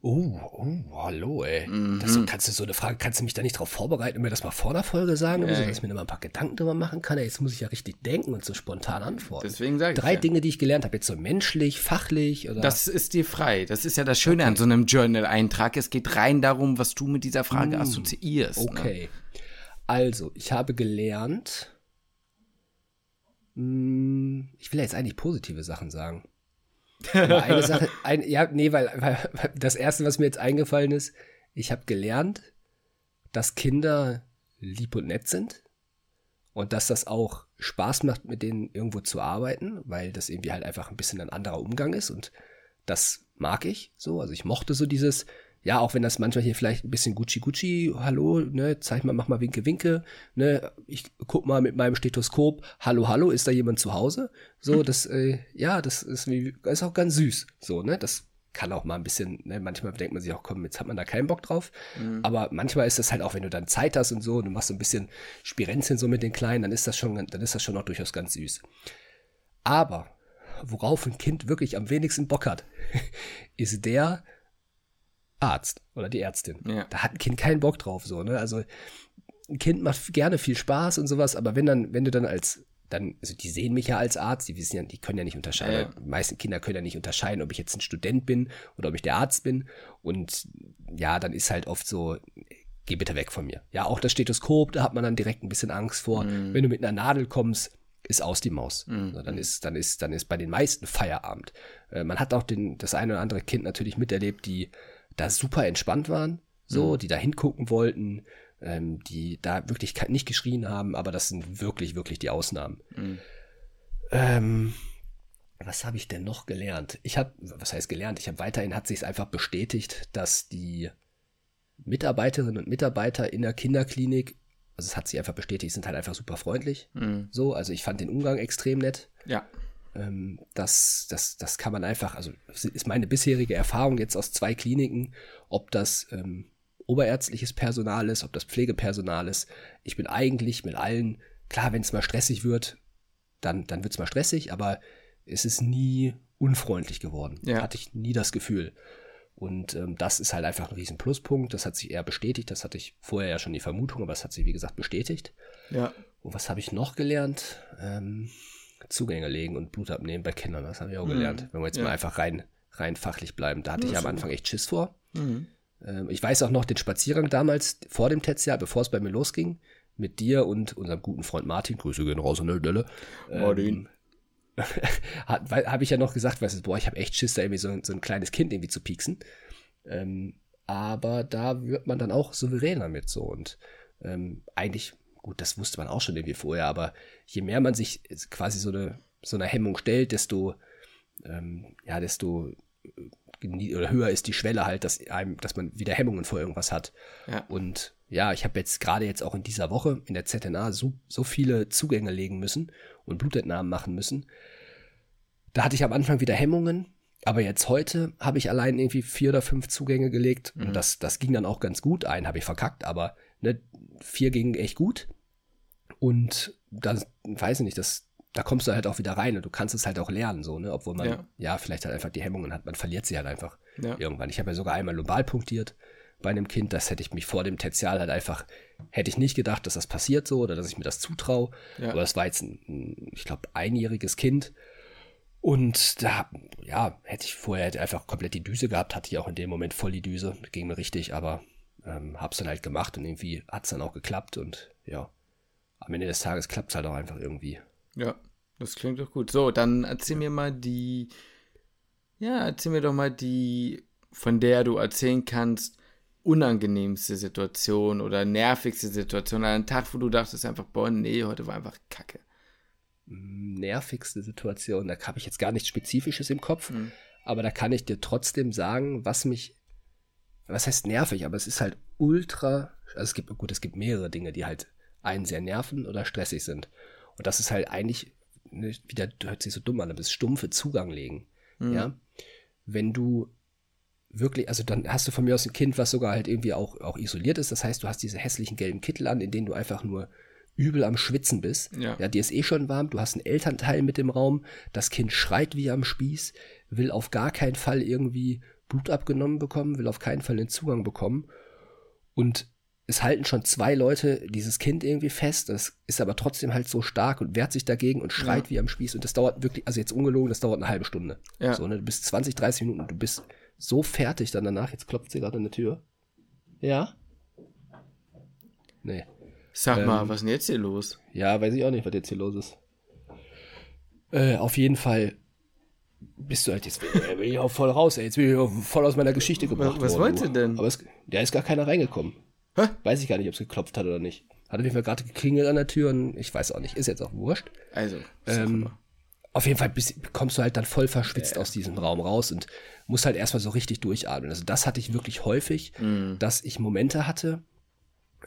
Oh, oh, hallo, ey. Mhm. Das, kannst du so eine Frage, kannst du mich da nicht drauf vorbereiten und mir das mal vor der Folge sagen, ja, so, dass ich mir da mal ein paar Gedanken drüber machen kann? Ey, jetzt muss ich ja richtig denken und so spontan antworten. Deswegen sage ich. Drei ja. Dinge, die ich gelernt habe, jetzt so menschlich, fachlich oder. Das ist dir frei. Das ist ja das Schöne okay. an so einem Journal-Eintrag. Es geht rein darum, was du mit dieser Frage mm. assoziierst. Ne? Okay. Ne? Also, ich habe gelernt. Mh, hm, ich will ja jetzt eigentlich positive Sachen sagen. Aber eine <laughs> Sache, ein, ja, nee, weil, weil, das erste, was mir jetzt eingefallen ist, ich habe gelernt, dass Kinder lieb und nett sind und dass das auch Spaß macht, mit denen irgendwo zu arbeiten, weil das irgendwie halt einfach ein bisschen ein anderer Umgang ist und das mag ich so. Also ich mochte so dieses, ja, auch wenn das manchmal hier vielleicht ein bisschen Gucci Gucci, hallo, ne, zeig mal, mach mal Winke Winke, ne, ich guck mal mit meinem Stethoskop, hallo, hallo, ist da jemand zu Hause? So, das, äh, ja, das ist, wie, ist auch ganz süß, so, ne, das kann auch mal ein bisschen, ne, manchmal denkt man sich auch, komm, jetzt hat man da keinen Bock drauf, mhm. aber manchmal ist das halt auch, wenn du dann Zeit hast und so, du machst so ein bisschen Spirenzchen so mit den Kleinen, dann ist das schon, dann ist das schon auch durchaus ganz süß. Aber, worauf ein Kind wirklich am wenigsten Bock hat, <laughs> ist der, Arzt oder die Ärztin. Ja. Da hat ein Kind keinen Bock drauf, so, ne? Also ein Kind macht gerne viel Spaß und sowas, aber wenn dann, wenn du dann als dann, also die sehen mich ja als Arzt, die wissen ja, die können ja nicht unterscheiden. Ja. Die meisten Kinder können ja nicht unterscheiden, ob ich jetzt ein Student bin oder ob ich der Arzt bin. Und ja, dann ist halt oft so, geh bitte weg von mir. Ja, auch das Stethoskop, da hat man dann direkt ein bisschen Angst vor. Mhm. Wenn du mit einer Nadel kommst, ist aus die Maus. Mhm. dann ist, dann ist, dann ist bei den meisten Feierabend. Äh, man hat auch den, das eine oder andere Kind natürlich miterlebt, die da super entspannt waren, so, mhm. die da hingucken wollten, ähm, die da wirklich nicht geschrien haben, aber das sind wirklich, wirklich die Ausnahmen. Mhm. Ähm, was habe ich denn noch gelernt? Ich habe, was heißt gelernt? Ich habe weiterhin hat sich einfach bestätigt, dass die Mitarbeiterinnen und Mitarbeiter in der Kinderklinik, also es hat sich einfach bestätigt, sind halt einfach super freundlich. Mhm. So, also ich fand den Umgang extrem nett. Ja. Ähm, das, das, das kann man einfach, also ist meine bisherige Erfahrung jetzt aus zwei Kliniken, ob das ähm, oberärztliches Personal ist, ob das Pflegepersonal ist. Ich bin eigentlich mit allen, klar, wenn es mal stressig wird, dann, dann wird es mal stressig, aber es ist nie unfreundlich geworden. Ja. Hatte ich nie das Gefühl. Und ähm, das ist halt einfach ein riesen Pluspunkt. Das hat sich eher bestätigt. Das hatte ich vorher ja schon die Vermutung, aber es hat sich, wie gesagt, bestätigt. Ja. Und was habe ich noch gelernt? Ähm, Zugänge legen und Blut abnehmen bei Kindern. Das habe ich auch mhm. gelernt. Wenn wir jetzt ja. mal einfach rein, rein fachlich bleiben. Da hatte ja, ich am Anfang echt Schiss vor. Mhm. Ähm, ich weiß auch noch den Spaziergang damals vor dem Tetsia, bevor es bei mir losging, mit dir und unserem guten Freund Martin. Grüße gehen raus an der Stelle. Martin. <laughs> Ähm, habe ich ja noch gesagt, weißt du, boah, ich habe echt Schiss, da irgendwie so, so, ein kleines Kind irgendwie zu pieksen. Ähm, aber da wird man dann auch souveräner mit so und ähm, eigentlich gut, das wusste man auch schon irgendwie vorher, aber je mehr man sich quasi so eine, so eine Hemmung stellt, desto, ähm, ja, desto äh, oder höher ist die Schwelle halt, dass einem, dass man wieder Hemmungen vor irgendwas hat. Ja. Und ja, ich habe jetzt gerade jetzt auch in dieser Woche in der ZNA so, so viele Zugänge legen müssen und Blutentnahmen machen müssen. Da hatte ich am Anfang wieder Hemmungen, aber jetzt heute habe ich allein irgendwie vier oder fünf Zugänge gelegt mhm. und das, das ging dann auch ganz gut. Einen habe ich verkackt, aber ne, vier gingen echt gut. Und da, weiß ich nicht, das, da kommst du halt auch wieder rein und du kannst es halt auch lernen, so, ne? Obwohl man ja, ja vielleicht halt einfach die Hemmungen hat, man verliert sie halt einfach ja. irgendwann. Ich habe ja sogar einmal lumbal punktiert bei einem Kind, das hätte ich mich vor dem Tertial halt einfach, hätte ich nicht gedacht, dass das passiert so oder dass ich mir das zutraue. Ja. Aber das war jetzt ein, ich glaube, einjähriges Kind. Und da, ja, hätte ich vorher hätte einfach komplett die Düse gehabt, hatte ich auch in dem Moment voll die Düse, ging mir richtig, aber ähm, hab's dann halt gemacht und irgendwie hat's dann auch geklappt und ja, am Ende des Tages klappt es halt auch einfach irgendwie. Ja, Das klingt doch gut. So, dann erzähl mir mal die, ja, erzähl mir doch mal die, von der du erzählen kannst, unangenehmste Situation oder nervigste Situation, an einem Tag, wo du dachtest einfach, boah, nee, heute war einfach Kacke. Nervigste Situation, da habe ich jetzt gar nichts Spezifisches im Kopf, mhm. aber da kann ich dir trotzdem sagen, was mich, was heißt nervig, aber es ist halt ultra, also es gibt, gut, es gibt mehrere Dinge, die halt einen sehr nerven oder stressig sind. Und das ist halt eigentlich, ne, wieder hört sich so dumm an, aber das stumpfe Zugang legen. Mhm. Ja. Wenn du wirklich, also dann hast du von mir aus ein Kind, was sogar halt irgendwie auch, auch isoliert ist. Das heißt, du hast diese hässlichen gelben Kittel an, in denen du einfach nur übel am Schwitzen bist. Ja. ja, dir ist eh schon warm, du hast einen Elternteil mit im Raum, das Kind schreit wie am Spieß, will auf gar keinen Fall irgendwie Blut abgenommen bekommen, will auf keinen Fall den Zugang bekommen. Und es halten schon zwei Leute dieses Kind irgendwie fest, das ist aber trotzdem halt so stark und wehrt sich dagegen und schreit ja. wie am Spieß und das dauert wirklich, also jetzt ungelogen, das dauert eine halbe Stunde. Ja. So, ne, du bist 20, 30 Minuten, du bist so fertig dann danach, jetzt klopft sie gerade an der Tür. Ja? Nee. Sag ähm, mal, was ist denn jetzt hier los? Ja, weiß ich auch nicht, was jetzt hier los ist. Äh, auf jeden Fall bist du halt jetzt bin ich auch voll raus, ey. Jetzt bin ich voll aus meiner Geschichte gebracht Was, was wollte denn? Aber es, da ist gar keiner reingekommen. Hä? Weiß ich gar nicht, ob es geklopft hat oder nicht. Hat auf jeden Fall gerade geklingelt an der Tür und ich weiß auch nicht. Ist jetzt auch wurscht. Also, ähm, auf jeden Fall bist, kommst du halt dann voll verschwitzt ja. aus diesem Raum raus und musst halt erstmal so richtig durchatmen. Also das hatte ich wirklich häufig, mhm. dass ich Momente hatte,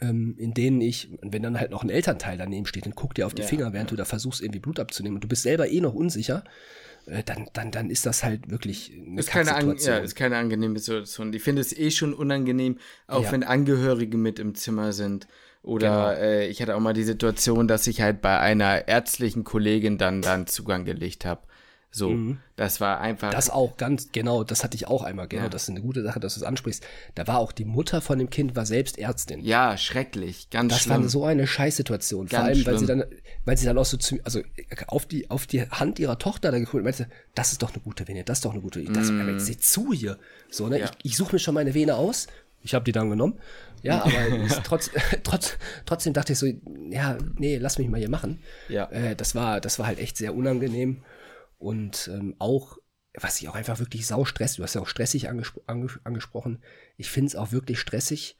ähm, in denen ich, wenn dann halt noch ein Elternteil daneben steht, dann guck dir auf die ja, Finger, während ja. du da versuchst, irgendwie Blut abzunehmen und du bist selber eh noch unsicher, äh, dann, dann, dann ist das halt wirklich eine ist keine, an, ja, ist keine angenehme Situation. Ich finde es eh schon unangenehm, auch ja. wenn Angehörige mit im Zimmer sind. Oder genau. äh, ich hatte auch mal die Situation, dass ich halt bei einer ärztlichen Kollegin dann, dann Zugang gelegt habe. So, mhm. das war einfach. Das auch ganz, genau, das hatte ich auch einmal, genau, ja. das ist eine gute Sache, dass du es ansprichst. Da war auch die Mutter von dem Kind, war selbst Ärztin. Ja, schrecklich, ganz das schlimm. Das war so eine Scheißsituation. Vor allem, schlimm. weil sie dann, weil sie dann auch so zu, also auf die, auf die Hand ihrer Tochter da geguckt und meinte, das ist doch eine gute Vene, das ist doch eine gute Vene, das, jetzt sieh zu hier. So, ne, ja. ich, ich suche mir schon meine Vene aus. Ich habe die dann genommen. Ja, aber <laughs> trotz, trotz, trotzdem dachte ich so, ja, nee, lass mich mal hier machen. Ja. Äh, das war, das war halt echt sehr unangenehm. Und ähm, auch, was ich auch einfach wirklich sau stress, du hast ja auch stressig angespro anges angesprochen. Ich finde es auch wirklich stressig,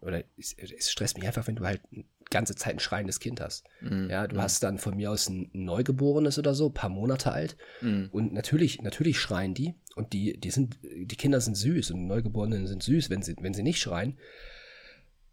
oder es, es, stresst mich einfach, wenn du halt ganze Zeit ein schreiendes Kind hast. Mm, ja, du mm. hast dann von mir aus ein Neugeborenes oder so, paar Monate alt. Mm. Und natürlich, natürlich schreien die. Und die, die sind, die Kinder sind süß und Neugeborenen sind süß, wenn sie, wenn sie nicht schreien.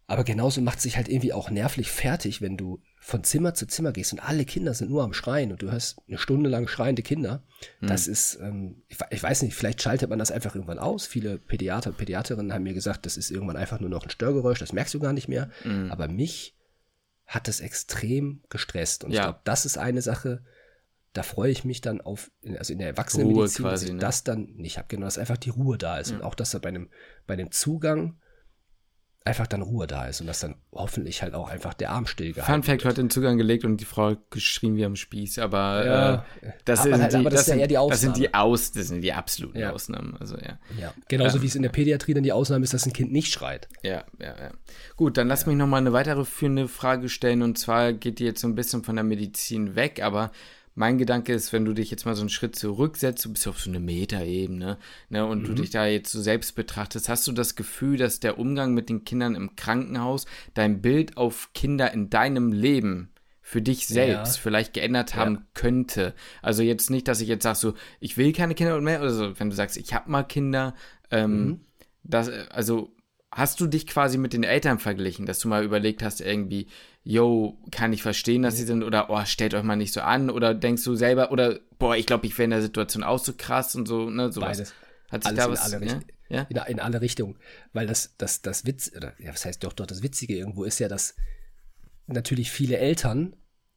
Aber genauso macht sich halt irgendwie auch nervlich fertig, wenn du von Zimmer zu Zimmer gehst und alle Kinder sind nur am Schreien und du hörst eine Stunde lang schreiende Kinder. Mhm. Das ist, ähm, ich, ich, weiß nicht, vielleicht schaltet man das einfach irgendwann aus. Viele Pädiater, Pädiaterinnen haben mir gesagt, das ist irgendwann einfach nur noch ein Störgeräusch, das merkst du gar nicht mehr. Mhm. Aber mich hat das extrem gestresst. Und ja. ich glaube, das ist eine Sache, da freue ich mich dann auf, also in der Erwachsenenmedizin, dass ich ne? das dann nicht habe, genau, dass einfach die Ruhe da ist. Ja. Und auch, dass da bei einem, bei einem Zugang einfach dann Ruhe da ist und dass dann hoffentlich halt auch einfach der Arm stillgehalten Fun Fact, hat den Zugang gelegt und die Frau geschrien wie am Spieß, aber ja, äh, das, sind halt, die, das, das, sind, ja die das sind die Aus, das sind die absoluten ja. Ausnahmen, also ja. ja. Genauso ja. wie es in der Pädiatrie dann die Ausnahme ist, dass ein Kind nicht schreit. Ja, ja, ja. Gut, dann lass mich noch mal eine weitere führende Frage stellen und zwar geht die jetzt so ein bisschen von der Medizin weg, aber mein Gedanke ist, wenn du dich jetzt mal so einen Schritt zurücksetzt, du bist auf so eine Metaebene, ne, und mhm. du dich da jetzt so selbst betrachtest, hast du das Gefühl, dass der Umgang mit den Kindern im Krankenhaus dein Bild auf Kinder in deinem Leben für dich selbst ja. vielleicht geändert haben ja. könnte. Also jetzt nicht, dass ich jetzt sage so, ich will keine Kinder mehr, oder so, wenn du sagst, ich habe mal Kinder, ähm, mhm. das, also hast du dich quasi mit den Eltern verglichen, dass du mal überlegt hast, irgendwie, yo, kann ich verstehen, dass sie sind, oder oh, stellt euch mal nicht so an, oder denkst du selber, oder boah, ich glaube, ich wäre in der Situation auch so krass und so, ne, sowas. Beides. Hat sich Alles da was, in alle, ja? Ja? In, in, alle Richtungen. Weil das, das, das Witz, oder ja, was heißt doch, doch, das Witzige irgendwo ist ja, dass natürlich viele Eltern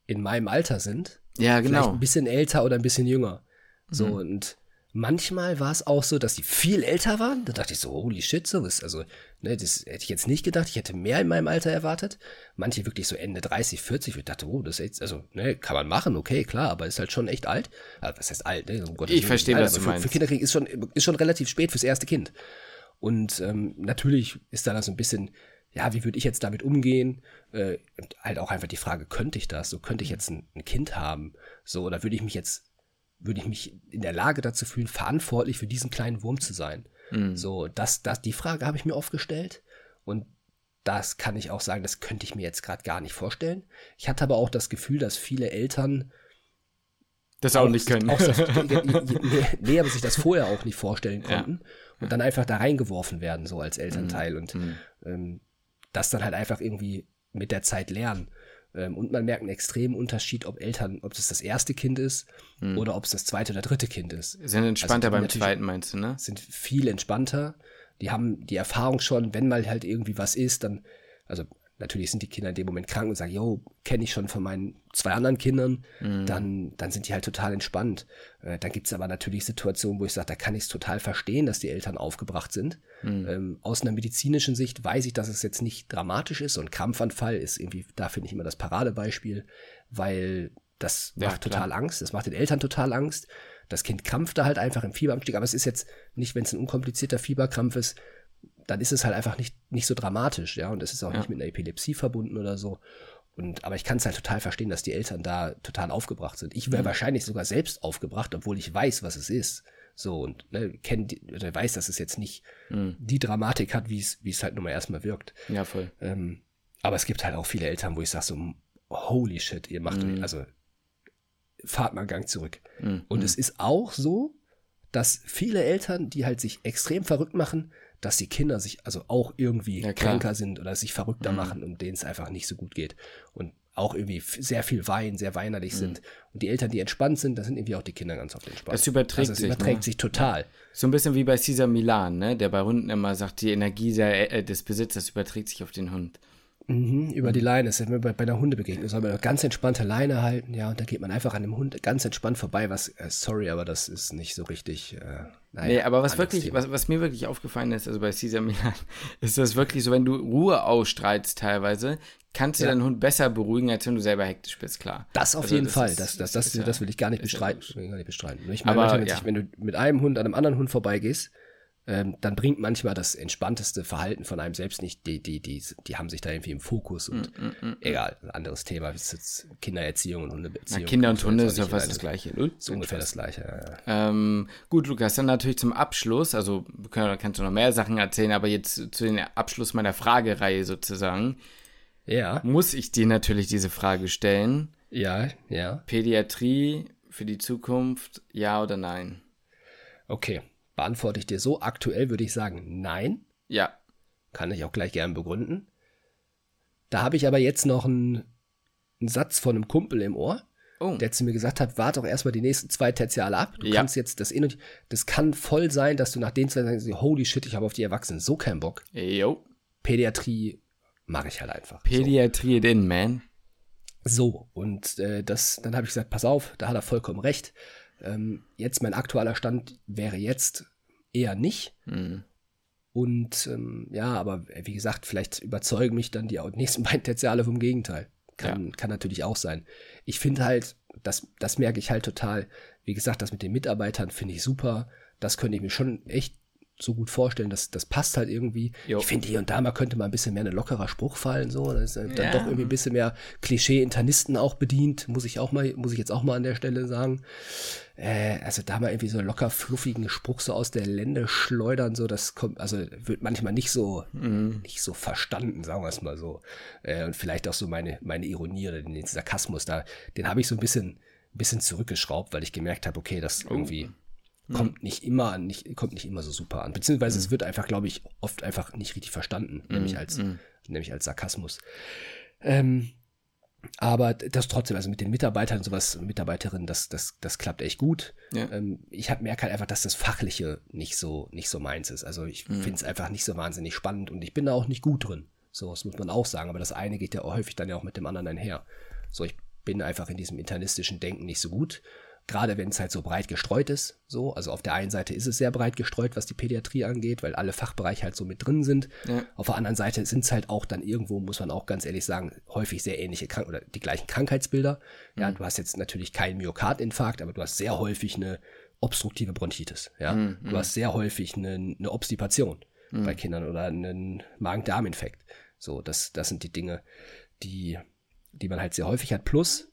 in meinem Alter sind. Ja, genau. Vielleicht ein bisschen älter oder ein bisschen jünger. So, mhm. und Manchmal war es auch so, dass die viel älter waren. Da dachte ich so, holy shit, so was. Also, ne, das hätte ich jetzt nicht gedacht. Ich hätte mehr in meinem Alter erwartet. Manche wirklich so Ende 30, 40. Ich dachte, oh, das ist jetzt, also, ne, kann man machen, okay, klar, aber ist halt schon echt alt. Also, was heißt alt, ne? Um Gottes ich verstehe, was du für, meinst. Für Kinderkrieg ist schon, ist schon relativ spät fürs erste Kind. Und ähm, natürlich ist da so ein bisschen ja, wie würde ich jetzt damit umgehen? Äh, und halt auch einfach die Frage, könnte ich das? So könnte ich jetzt ein, ein Kind haben? So, oder würde ich mich jetzt, würde ich mich in der Lage dazu fühlen, verantwortlich für diesen kleinen Wurm zu sein? Mhm. So, das, das, die Frage habe ich mir oft gestellt. Und das kann ich auch sagen, das könnte ich mir jetzt gerade gar nicht vorstellen. Ich hatte aber auch das Gefühl, dass viele Eltern das auch, auch nicht können. Auch, <laughs> nee, nee, aber sich das vorher auch nicht vorstellen konnten ja. und dann einfach da reingeworfen werden, so als Elternteil. Mhm. Und mhm. ähm, das dann halt einfach irgendwie mit der Zeit lernen. Ähm, und man merkt einen extremen Unterschied, ob Eltern, ob es das erste Kind ist mhm. oder ob es das zweite oder dritte Kind ist. Sind entspannter also beim zweiten, meinst du, ne? Sind viel entspannter. Die haben die Erfahrung schon, wenn mal halt irgendwie was ist, dann, also natürlich sind die Kinder in dem Moment krank und sagen, yo, kenne ich schon von meinen zwei anderen Kindern, mhm. dann, dann sind die halt total entspannt. Äh, dann gibt es aber natürlich Situationen, wo ich sage, da kann ich es total verstehen, dass die Eltern aufgebracht sind. Mhm. Ähm, aus einer medizinischen Sicht weiß ich, dass es jetzt nicht dramatisch ist. Und Krampfanfall ist irgendwie, da finde ich immer das Paradebeispiel, weil das ja, macht total klar. Angst. Das macht den Eltern total Angst. Das Kind krampft da halt einfach im Fieberanstieg, aber es ist jetzt nicht, wenn es ein unkomplizierter Fieberkrampf ist, dann ist es halt einfach nicht, nicht so dramatisch, ja, und es ist auch ja. nicht mit einer Epilepsie verbunden oder so. Und, aber ich kann es halt total verstehen, dass die Eltern da total aufgebracht sind. Ich wäre mhm. wahrscheinlich sogar selbst aufgebracht, obwohl ich weiß, was es ist. So, und ne, kennt, oder weiß, dass es jetzt nicht mhm. die Dramatik hat, wie es, wie es halt nun mal erstmal wirkt. Ja, voll. Ähm, aber es gibt halt auch viele Eltern, wo ich sage so, holy shit, ihr macht, mhm. also fahrt mal einen Gang zurück. Mhm. Und es ist auch so, dass viele Eltern, die halt sich extrem verrückt machen, dass die Kinder sich also auch irgendwie ja, kränker sind oder sich verrückter mhm. machen und denen es einfach nicht so gut geht. Und auch irgendwie sehr viel weinen, sehr weinerlich mhm. sind. Und die Eltern, die entspannt sind, da sind irgendwie auch die Kinder ganz oft entspannt. Das überträgt also, sich. Das überträgt ne? sich total. So ein bisschen wie bei Caesar Milan, ne? der bei Hunden immer sagt, die Energie der, äh, des Besitzers überträgt sich auf den Hund. Mhm, über die Leine. Das ist bei, bei einer Hundebegegnung. Soll man eine ganz entspannte Leine halten, ja, und da geht man einfach an dem Hund ganz entspannt vorbei, was, äh, sorry, aber das ist nicht so richtig. Äh, naja, nee, aber was wirklich, was, was, mir wirklich aufgefallen ist, also bei Caesar Milan, <laughs> ist das wirklich so, wenn du Ruhe ausstrahlst teilweise, kannst du ja. deinen Hund besser beruhigen, als wenn du selber hektisch bist, klar. Das auf also jeden das Fall. Ist, das, das, das, das, will ich gar nicht bestreiten. Will gar nicht bestreiten. Ich meine, aber, ja. wenn du mit einem Hund an einem anderen Hund vorbeigehst, ähm, dann bringt manchmal das entspannteste Verhalten von einem selbst nicht. Die, die, die, die haben sich da irgendwie im Fokus und mm, mm, mm, egal, ein anderes Thema, ist jetzt Kindererziehung und Hundebeziehung. Na, Kinder und Hunde ist ja fast das Gleiche. Ne? So ungefähr das Gleiche, ja. ähm, gut, Lukas, dann natürlich zum Abschluss, also können, kannst du noch mehr Sachen erzählen, aber jetzt zu dem Abschluss meiner Fragereihe sozusagen. Ja. Muss ich dir natürlich diese Frage stellen. Ja, ja. Pädiatrie für die Zukunft, ja oder nein? Okay beantworte ich dir so. Aktuell würde ich sagen, nein. Ja. Kann ich auch gleich gerne begründen. Da habe ich aber jetzt noch einen, einen, Satz von einem Kumpel im Ohr, oh. der zu mir gesagt hat, warte doch erstmal die nächsten zwei Tertiale ab. Du ja. kannst jetzt das in und das kann voll sein, dass du nach den zwei sagst, holy shit, ich habe auf die Erwachsenen so keinen Bock. Jo. Pädiatrie mache ich halt einfach. Pädiatrie so. in, man. So, und äh, das, dann habe ich gesagt, pass auf, da hat er vollkommen recht. Ähm, jetzt mein aktueller Stand wäre jetzt eher nicht. Mhm. Und ähm, ja, aber wie gesagt, vielleicht überzeugen mich dann die nächsten <laughs> beiden Tertiale vom Gegenteil. Kann, ja. kann natürlich auch sein. Ich finde halt, das, das merke ich halt total. Wie gesagt, das mit den Mitarbeitern finde ich super. Das könnte ich mir schon echt so gut vorstellen, dass das passt halt irgendwie. Jo. Ich finde, hier und da mal könnte mal ein bisschen mehr ein lockerer Spruch fallen, so. Das ist dann ja. doch irgendwie ein bisschen mehr Klischee-Internisten auch bedient, muss ich auch mal, muss ich jetzt auch mal an der Stelle sagen. Äh, also da mal irgendwie so locker fluffigen Spruch so aus der Lände schleudern, so, das kommt, also wird manchmal nicht so, mhm. nicht so verstanden, sagen wir es mal so. Äh, und vielleicht auch so meine, meine Ironie oder den Sarkasmus da, den habe ich so ein bisschen, ein bisschen zurückgeschraubt, weil ich gemerkt habe, okay, das oh. Irgendwie kommt nicht immer nicht, kommt nicht immer so super an. Beziehungsweise mhm. es wird einfach, glaube ich, oft einfach nicht richtig verstanden, mhm. nämlich als, mhm. nämlich als Sarkasmus. Ähm, aber das trotzdem, also mit den Mitarbeitern und sowas, Mitarbeiterinnen, das, das, das klappt echt gut. Ja. Ähm, ich hab, merke halt einfach, dass das Fachliche nicht so, nicht so meins ist. Also ich finde es einfach nicht so wahnsinnig spannend und ich bin da auch nicht gut drin. So, das muss man auch sagen. Aber das eine geht ja häufig dann ja auch mit dem anderen einher. So, ich bin einfach in diesem internistischen Denken nicht so gut gerade wenn es halt so breit gestreut ist, so, also auf der einen Seite ist es sehr breit gestreut, was die Pädiatrie angeht, weil alle Fachbereiche halt so mit drin sind. Ja. Auf der anderen Seite sind es halt auch dann irgendwo, muss man auch ganz ehrlich sagen, häufig sehr ähnliche Krank oder die gleichen Krankheitsbilder. Ja, mhm. du hast jetzt natürlich keinen Myokardinfarkt, aber du hast sehr häufig eine obstruktive Bronchitis. Ja, mhm. du hast sehr häufig eine, eine Obstipation mhm. bei Kindern oder einen Magen-Darm-Infekt. So, das, das sind die Dinge, die, die man halt sehr häufig hat. Plus,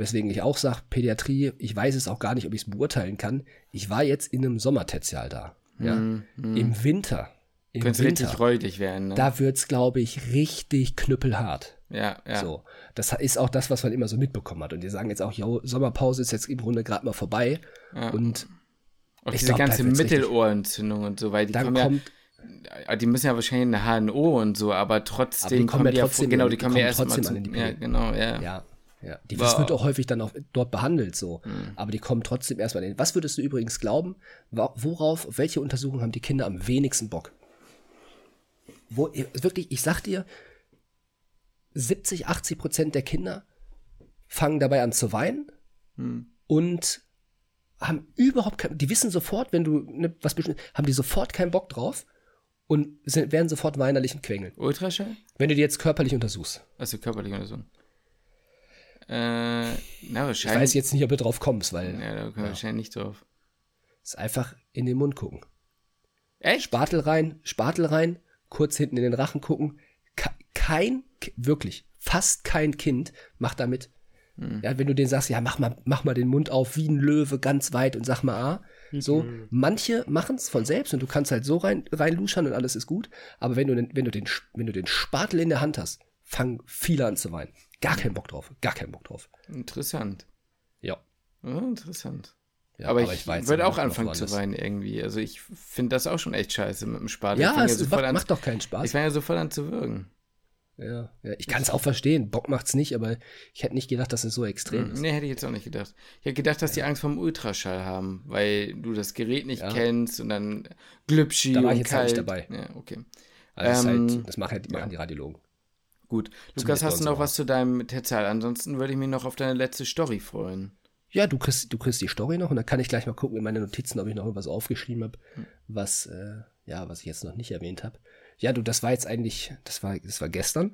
weswegen ich auch sage, Pädiatrie, ich weiß es auch gar nicht, ob ich es beurteilen kann. Ich war jetzt in einem Sommertertial da. Ja? Mm, mm. Im Winter. Im Könnte richtig räudig werden. Ne? Da wird's, glaube ich, richtig knüppelhart. Ja, ja. So. Das ist auch das, was man immer so mitbekommen hat. Und die sagen jetzt auch, jo, Sommerpause ist jetzt im Grunde gerade mal vorbei. Ja. Und auch diese glaub, ganze Mittelohrentzündung und so, weil die kommen kommt, ja, die müssen ja wahrscheinlich eine HNO und so, aber trotzdem aber die kommen, kommen ja trotzdem, genau, die, die kommen, ja erst trotzdem an die Ja, genau, ja. Ja, ja. Die, das wird auch häufig dann auch dort behandelt so. Mhm. Aber die kommen trotzdem erstmal in. Was würdest du übrigens glauben, worauf, auf welche Untersuchungen haben die Kinder am wenigsten Bock? Wo, wirklich, ich sag dir, 70, 80 Prozent der Kinder fangen dabei an zu weinen mhm. und haben überhaupt kein, die wissen sofort, wenn du ne, was bestimmt, haben die sofort keinen Bock drauf und sind, werden sofort weinerlich und quengeln. Ultraschall? Wenn du die jetzt körperlich untersuchst. Also körperlich untersuchen. Äh, na, wahrscheinlich. Ich weiß jetzt nicht, ob du drauf kommst, weil. Ja, da kommen wir ja. wahrscheinlich nicht drauf. Ist einfach in den Mund gucken. Echt? Spatel rein, Spatel rein, kurz hinten in den Rachen gucken. Kein, wirklich, fast kein Kind macht damit. Hm. Ja, wenn du denen sagst, ja, mach mal, mach mal den Mund auf wie ein Löwe ganz weit und sag mal A. So, mhm. manche machen es von selbst und du kannst halt so rein, reinluschern und alles ist gut. Aber wenn du, wenn du den, wenn du den Spatel in der Hand hast, fangen viele an zu weinen. Gar keinen Bock drauf. Gar keinen Bock drauf. Interessant. Ja. ja interessant. Ja, aber, aber, ich, ich würde auch anfangen zu weinen irgendwie. Also ich finde das auch schon echt scheiße mit dem Spatel. Ja, es ja macht, an, macht doch keinen Spaß. Ich fange ja sofort an zu würgen. Ja, ja ich kann es auch verstehen. Bock macht's nicht, aber ich hätte nicht gedacht, dass es so extrem hm, ist. Nee, hätte ich jetzt auch nicht gedacht. Ich hätte gedacht, dass die Angst vom Ultraschall haben, weil du das Gerät nicht kennst und dann glübschi Da war ich jetzt kalt. nicht dabei. Ja, okay. Also ähm, das, halt, das machen halt, machen die Radiologen. Gut. Lukas, hast du noch was zu deinem Tertial? Ansonsten würde ich mich noch auf deine letzte Story freuen. Ja, du kriegst, du kriegst die Story noch und dann kann ich gleich mal gucken in meine Notizen, ob ich noch irgendwas aufgeschrieben habe, hm. was, äh, ja, was ich jetzt noch nicht erwähnt habe. Ja, du, das war jetzt eigentlich, das war, das war gestern.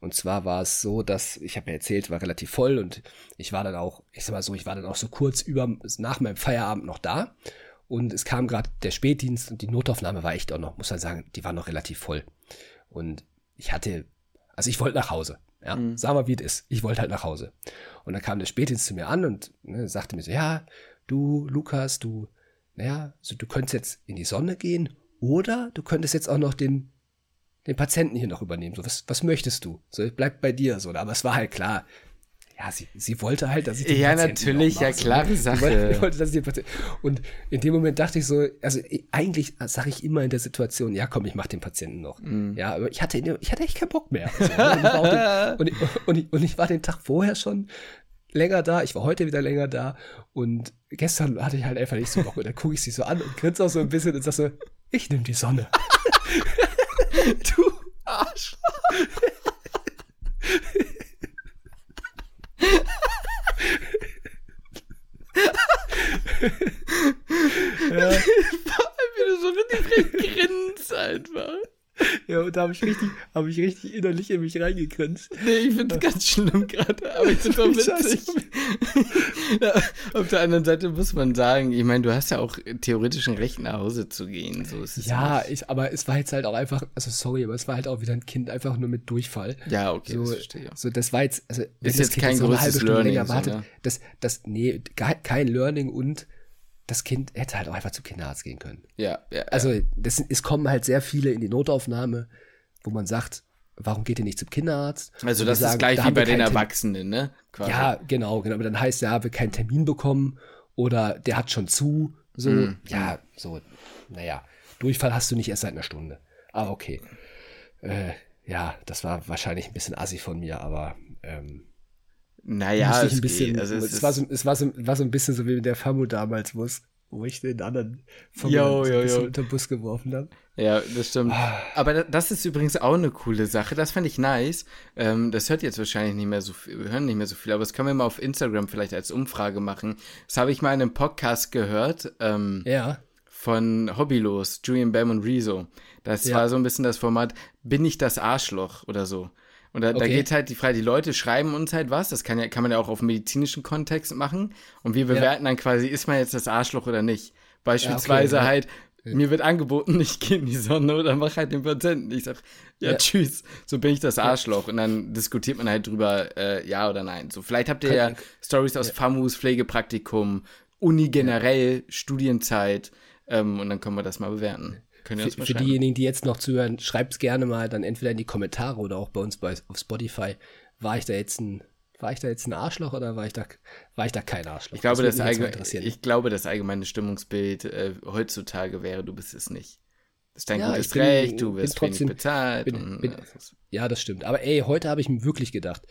Und zwar war es so, dass, ich habe ja erzählt, war relativ voll und ich war dann auch, ich sag mal so, ich war dann auch so kurz über, nach meinem Feierabend noch da. Und es kam gerade der Spätdienst und die Notaufnahme war echt auch noch, muss man sagen, die war noch relativ voll. Und ich hatte also ich wollte nach Hause. Ja, mhm. sag mal, wie es ist. Ich wollte halt nach Hause. Und dann kam der Spätdienst zu mir an und ne, sagte mir so, ja, du, Lukas, du, naja, so, du könntest jetzt in die Sonne gehen oder du könntest jetzt auch noch den, den Patienten hier noch übernehmen. So, was, was möchtest du? So, bleib bei dir. So, aber es war halt klar, ja, sie, sie wollte halt, dass ich die Ja, Patienten natürlich, ja, klare Sache. Wollte, wollte, dass ich die und in dem Moment dachte ich so, also eigentlich sage ich immer in der Situation, ja, komm, ich mach den Patienten noch. Mm. Ja, aber ich hatte, ich hatte echt keinen Bock mehr. Also, ne, und, ich den, <laughs> und, und, ich, und ich war den Tag vorher schon länger da, ich war heute wieder länger da und gestern hatte ich halt einfach nicht so Bock und dann gucke ich sie so an und grinse auch so ein bisschen und sag so, ich nehme die Sonne. <laughs> <laughs> du Arsch ja. <laughs> Wie du so richtig grinst einfach. Ja, und da habe ich richtig, habe ich richtig innerlich in mich reingegrinst. Nee, ich finde es ganz schlimm gerade, aber ich finde <laughs> es witzig. ja, auf der anderen Seite muss man sagen, ich meine, du hast ja auch theoretisch ein Recht nach Hause zu gehen. So ist es ja, ich, aber es war jetzt halt auch einfach, also sorry, aber es war halt auch wieder ein Kind einfach nur mit Durchfall. Ja, okay, so, das verstehe. So, das war jetzt, also ist jetzt kein so Stunde Learning, so, das, das, nee, kein Learning und das Kind hätte halt auch einfach zum Kinderarzt gehen können. Ja, ja. Also das, es kommen halt sehr viele in die Notaufnahme, wo man sagt, warum geht ihr nicht zum Kinderarzt? Also das sagen, ist gleich da wie bei den Erwachsenen, ne? Quasi. Ja, genau, genau. Aber dann heißt ja, haben wir keinen Termin bekommen oder der hat schon zu. So, mm. ja, so, naja. Durchfall hast du nicht erst seit einer Stunde. Aber okay. Äh, ja, das war wahrscheinlich ein bisschen assi von mir, aber ähm, naja, es, bisschen, also es, es, war so, es war, so, war so ein bisschen so wie mit der Famu damals, wo, es, wo ich den anderen Famu yo, yo, yo. unter den Bus geworfen habe. Ja, das stimmt. Ah. Aber das ist übrigens auch eine coole Sache. Das fand ich nice. Ähm, das hört jetzt wahrscheinlich nicht mehr so viel, hören nicht mehr so viel, aber das können wir mal auf Instagram vielleicht als Umfrage machen. Das habe ich mal in einem Podcast gehört. Ähm, ja. Von Hobbylos, Julian Bam und Rezo. Das ja. war so ein bisschen das Format, bin ich das Arschloch oder so. Und da, okay. da geht halt die Frage, die Leute schreiben uns halt was, das kann, ja, kann man ja auch auf medizinischen Kontext machen. Und wir bewerten ja. dann quasi, ist man jetzt das Arschloch oder nicht. Beispielsweise ja, okay, halt, Mir wird angeboten, <laughs> ich gehe in die Sonne oder mach halt den Patienten. Ich sag, ja, tschüss. So bin ich das Arschloch. Und dann diskutiert man halt drüber, äh, ja oder nein. So, vielleicht habt ihr ja Stories aus. FAMUS, Pflegepraktikum, Uni generell, Studienzeit. Ähm, und dann können wir das mal bewerten. Für, für, diejenigen, die jetzt noch zuhören, schreibt es gerne mal dann entweder in die Kommentare oder auch bei uns bei, auf Spotify. War ich da jetzt ein war ich da jetzt ein Arschloch oder war ich da, war ich da kein Arschloch? Ich glaube, das, das ich glaube, das allgemeine Stimmungsbild äh, heutzutage wäre, du bist es nicht. Das ist dein ja, gutes bin, Recht, du wirst trotzdem bezahlt. Bin, bin, ja, das stimmt. Aber ey, heute habe ich mir wirklich gedacht,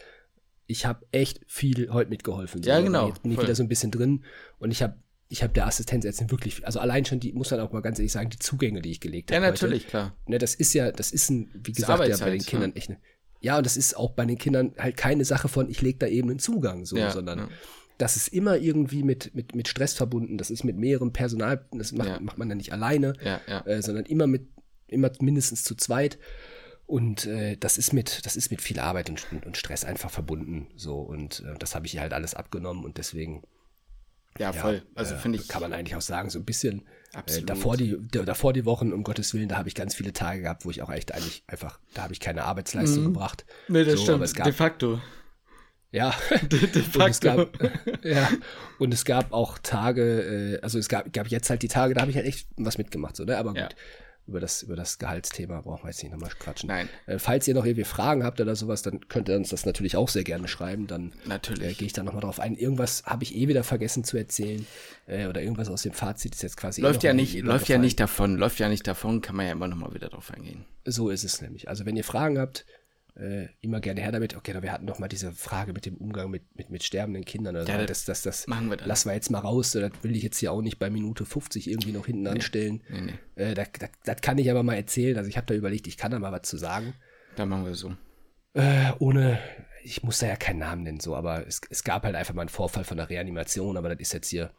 ich habe echt viel heute mitgeholfen. So. Ja, genau. Jetzt bin ich wieder so ein bisschen drin und ich habe ich habe der Assistenzärztin wirklich, also allein schon die, muss man auch mal ganz ehrlich sagen, die Zugänge, die ich gelegt habe. Ja, natürlich, heute, klar. Ne, das ist ja, das ist ein, wie gesagt, ja bei den Kindern ja. echt eine, ja, und das ist auch bei den Kindern halt keine Sache von, ich lege da eben einen Zugang, so, ja, sondern ja. das ist immer irgendwie mit, mit, mit Stress verbunden. Das ist mit mehrerem Personal, das macht, ja. macht man ja nicht alleine, äh, sondern immer mit, immer mindestens zu zweit. Und äh, das ist mit, das ist mit viel Arbeit und, und Stress einfach verbunden. So, und äh, das habe ich halt alles abgenommen und deswegen. Ja, voll. also äh, finde ich. Kann man eigentlich auch sagen, so ein bisschen Absolut. Äh, davor, die, davor die Wochen, um Gottes Willen, da habe ich ganz viele Tage gehabt, wo ich auch echt eigentlich einfach, da habe ich keine Arbeitsleistung mhm. gebracht. Nee, das so, stimmt. Gab, de facto. Ja, <laughs> de, de facto. Und es gab, <laughs> ja, und es gab auch Tage, äh, also es gab, gab jetzt halt die Tage, da habe ich halt echt was mitgemacht, so, ne? Aber gut. Über das, über das Gehaltsthema brauchen wir jetzt nicht nochmal quatschen. Nein. Äh, falls ihr noch irgendwie Fragen habt oder sowas, dann könnt ihr uns das natürlich auch sehr gerne schreiben. Dann. Äh, gehe ich da nochmal drauf ein. Irgendwas habe ich eh wieder vergessen zu erzählen. Äh, oder irgendwas aus dem Fazit ist jetzt quasi. Eh läuft eh ja nicht, läuft ja nicht davon, läuft ja nicht davon, kann man ja immer nochmal wieder drauf eingehen. So ist es nämlich. Also wenn ihr Fragen habt, äh, immer gerne her damit. Okay, wir hatten noch mal diese Frage mit dem Umgang mit, mit, mit sterbenden Kindern. Also ja, das, das, das machen wir dann. lassen wir jetzt mal raus. Das will ich jetzt hier auch nicht bei Minute 50 irgendwie noch hinten nee, anstellen. Nee, nee. Äh, das, das, das, kann ich aber mal erzählen. Also ich habe da überlegt, ich kann da mal was zu sagen. Dann machen wir so. Äh, ohne, ich muss da ja keinen Namen nennen, so, aber es, es gab halt einfach mal einen Vorfall von der Reanimation, aber das ist jetzt hier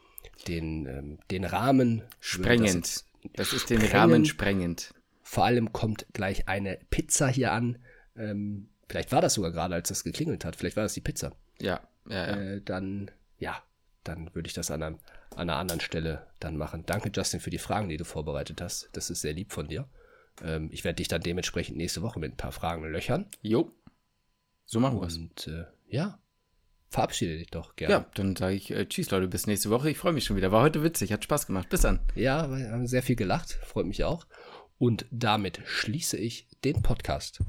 den, ähm, den Rahmen sprengend. Das, das ist den. Rahmen sprengend. Vor allem kommt gleich eine Pizza hier an ähm, vielleicht war das sogar gerade, als das geklingelt hat. Vielleicht war das die Pizza. Ja, ja, ja. Äh, dann, ja, dann würde ich das an, einem, an einer anderen Stelle dann machen. Danke, Justin, für die Fragen, die du vorbereitet hast. Das ist sehr lieb von dir. Ähm, ich werde dich dann dementsprechend nächste Woche mit ein paar Fragen löchern. Jo. So machen wir es. Und äh, ja, verabschiede dich doch gerne. Ja, dann sage ich äh, Tschüss, Leute, bis nächste Woche. Ich freue mich schon wieder. War heute witzig, hat Spaß gemacht. Bis dann. Ja, wir haben sehr viel gelacht. Freut mich auch. Und damit schließe ich den Podcast.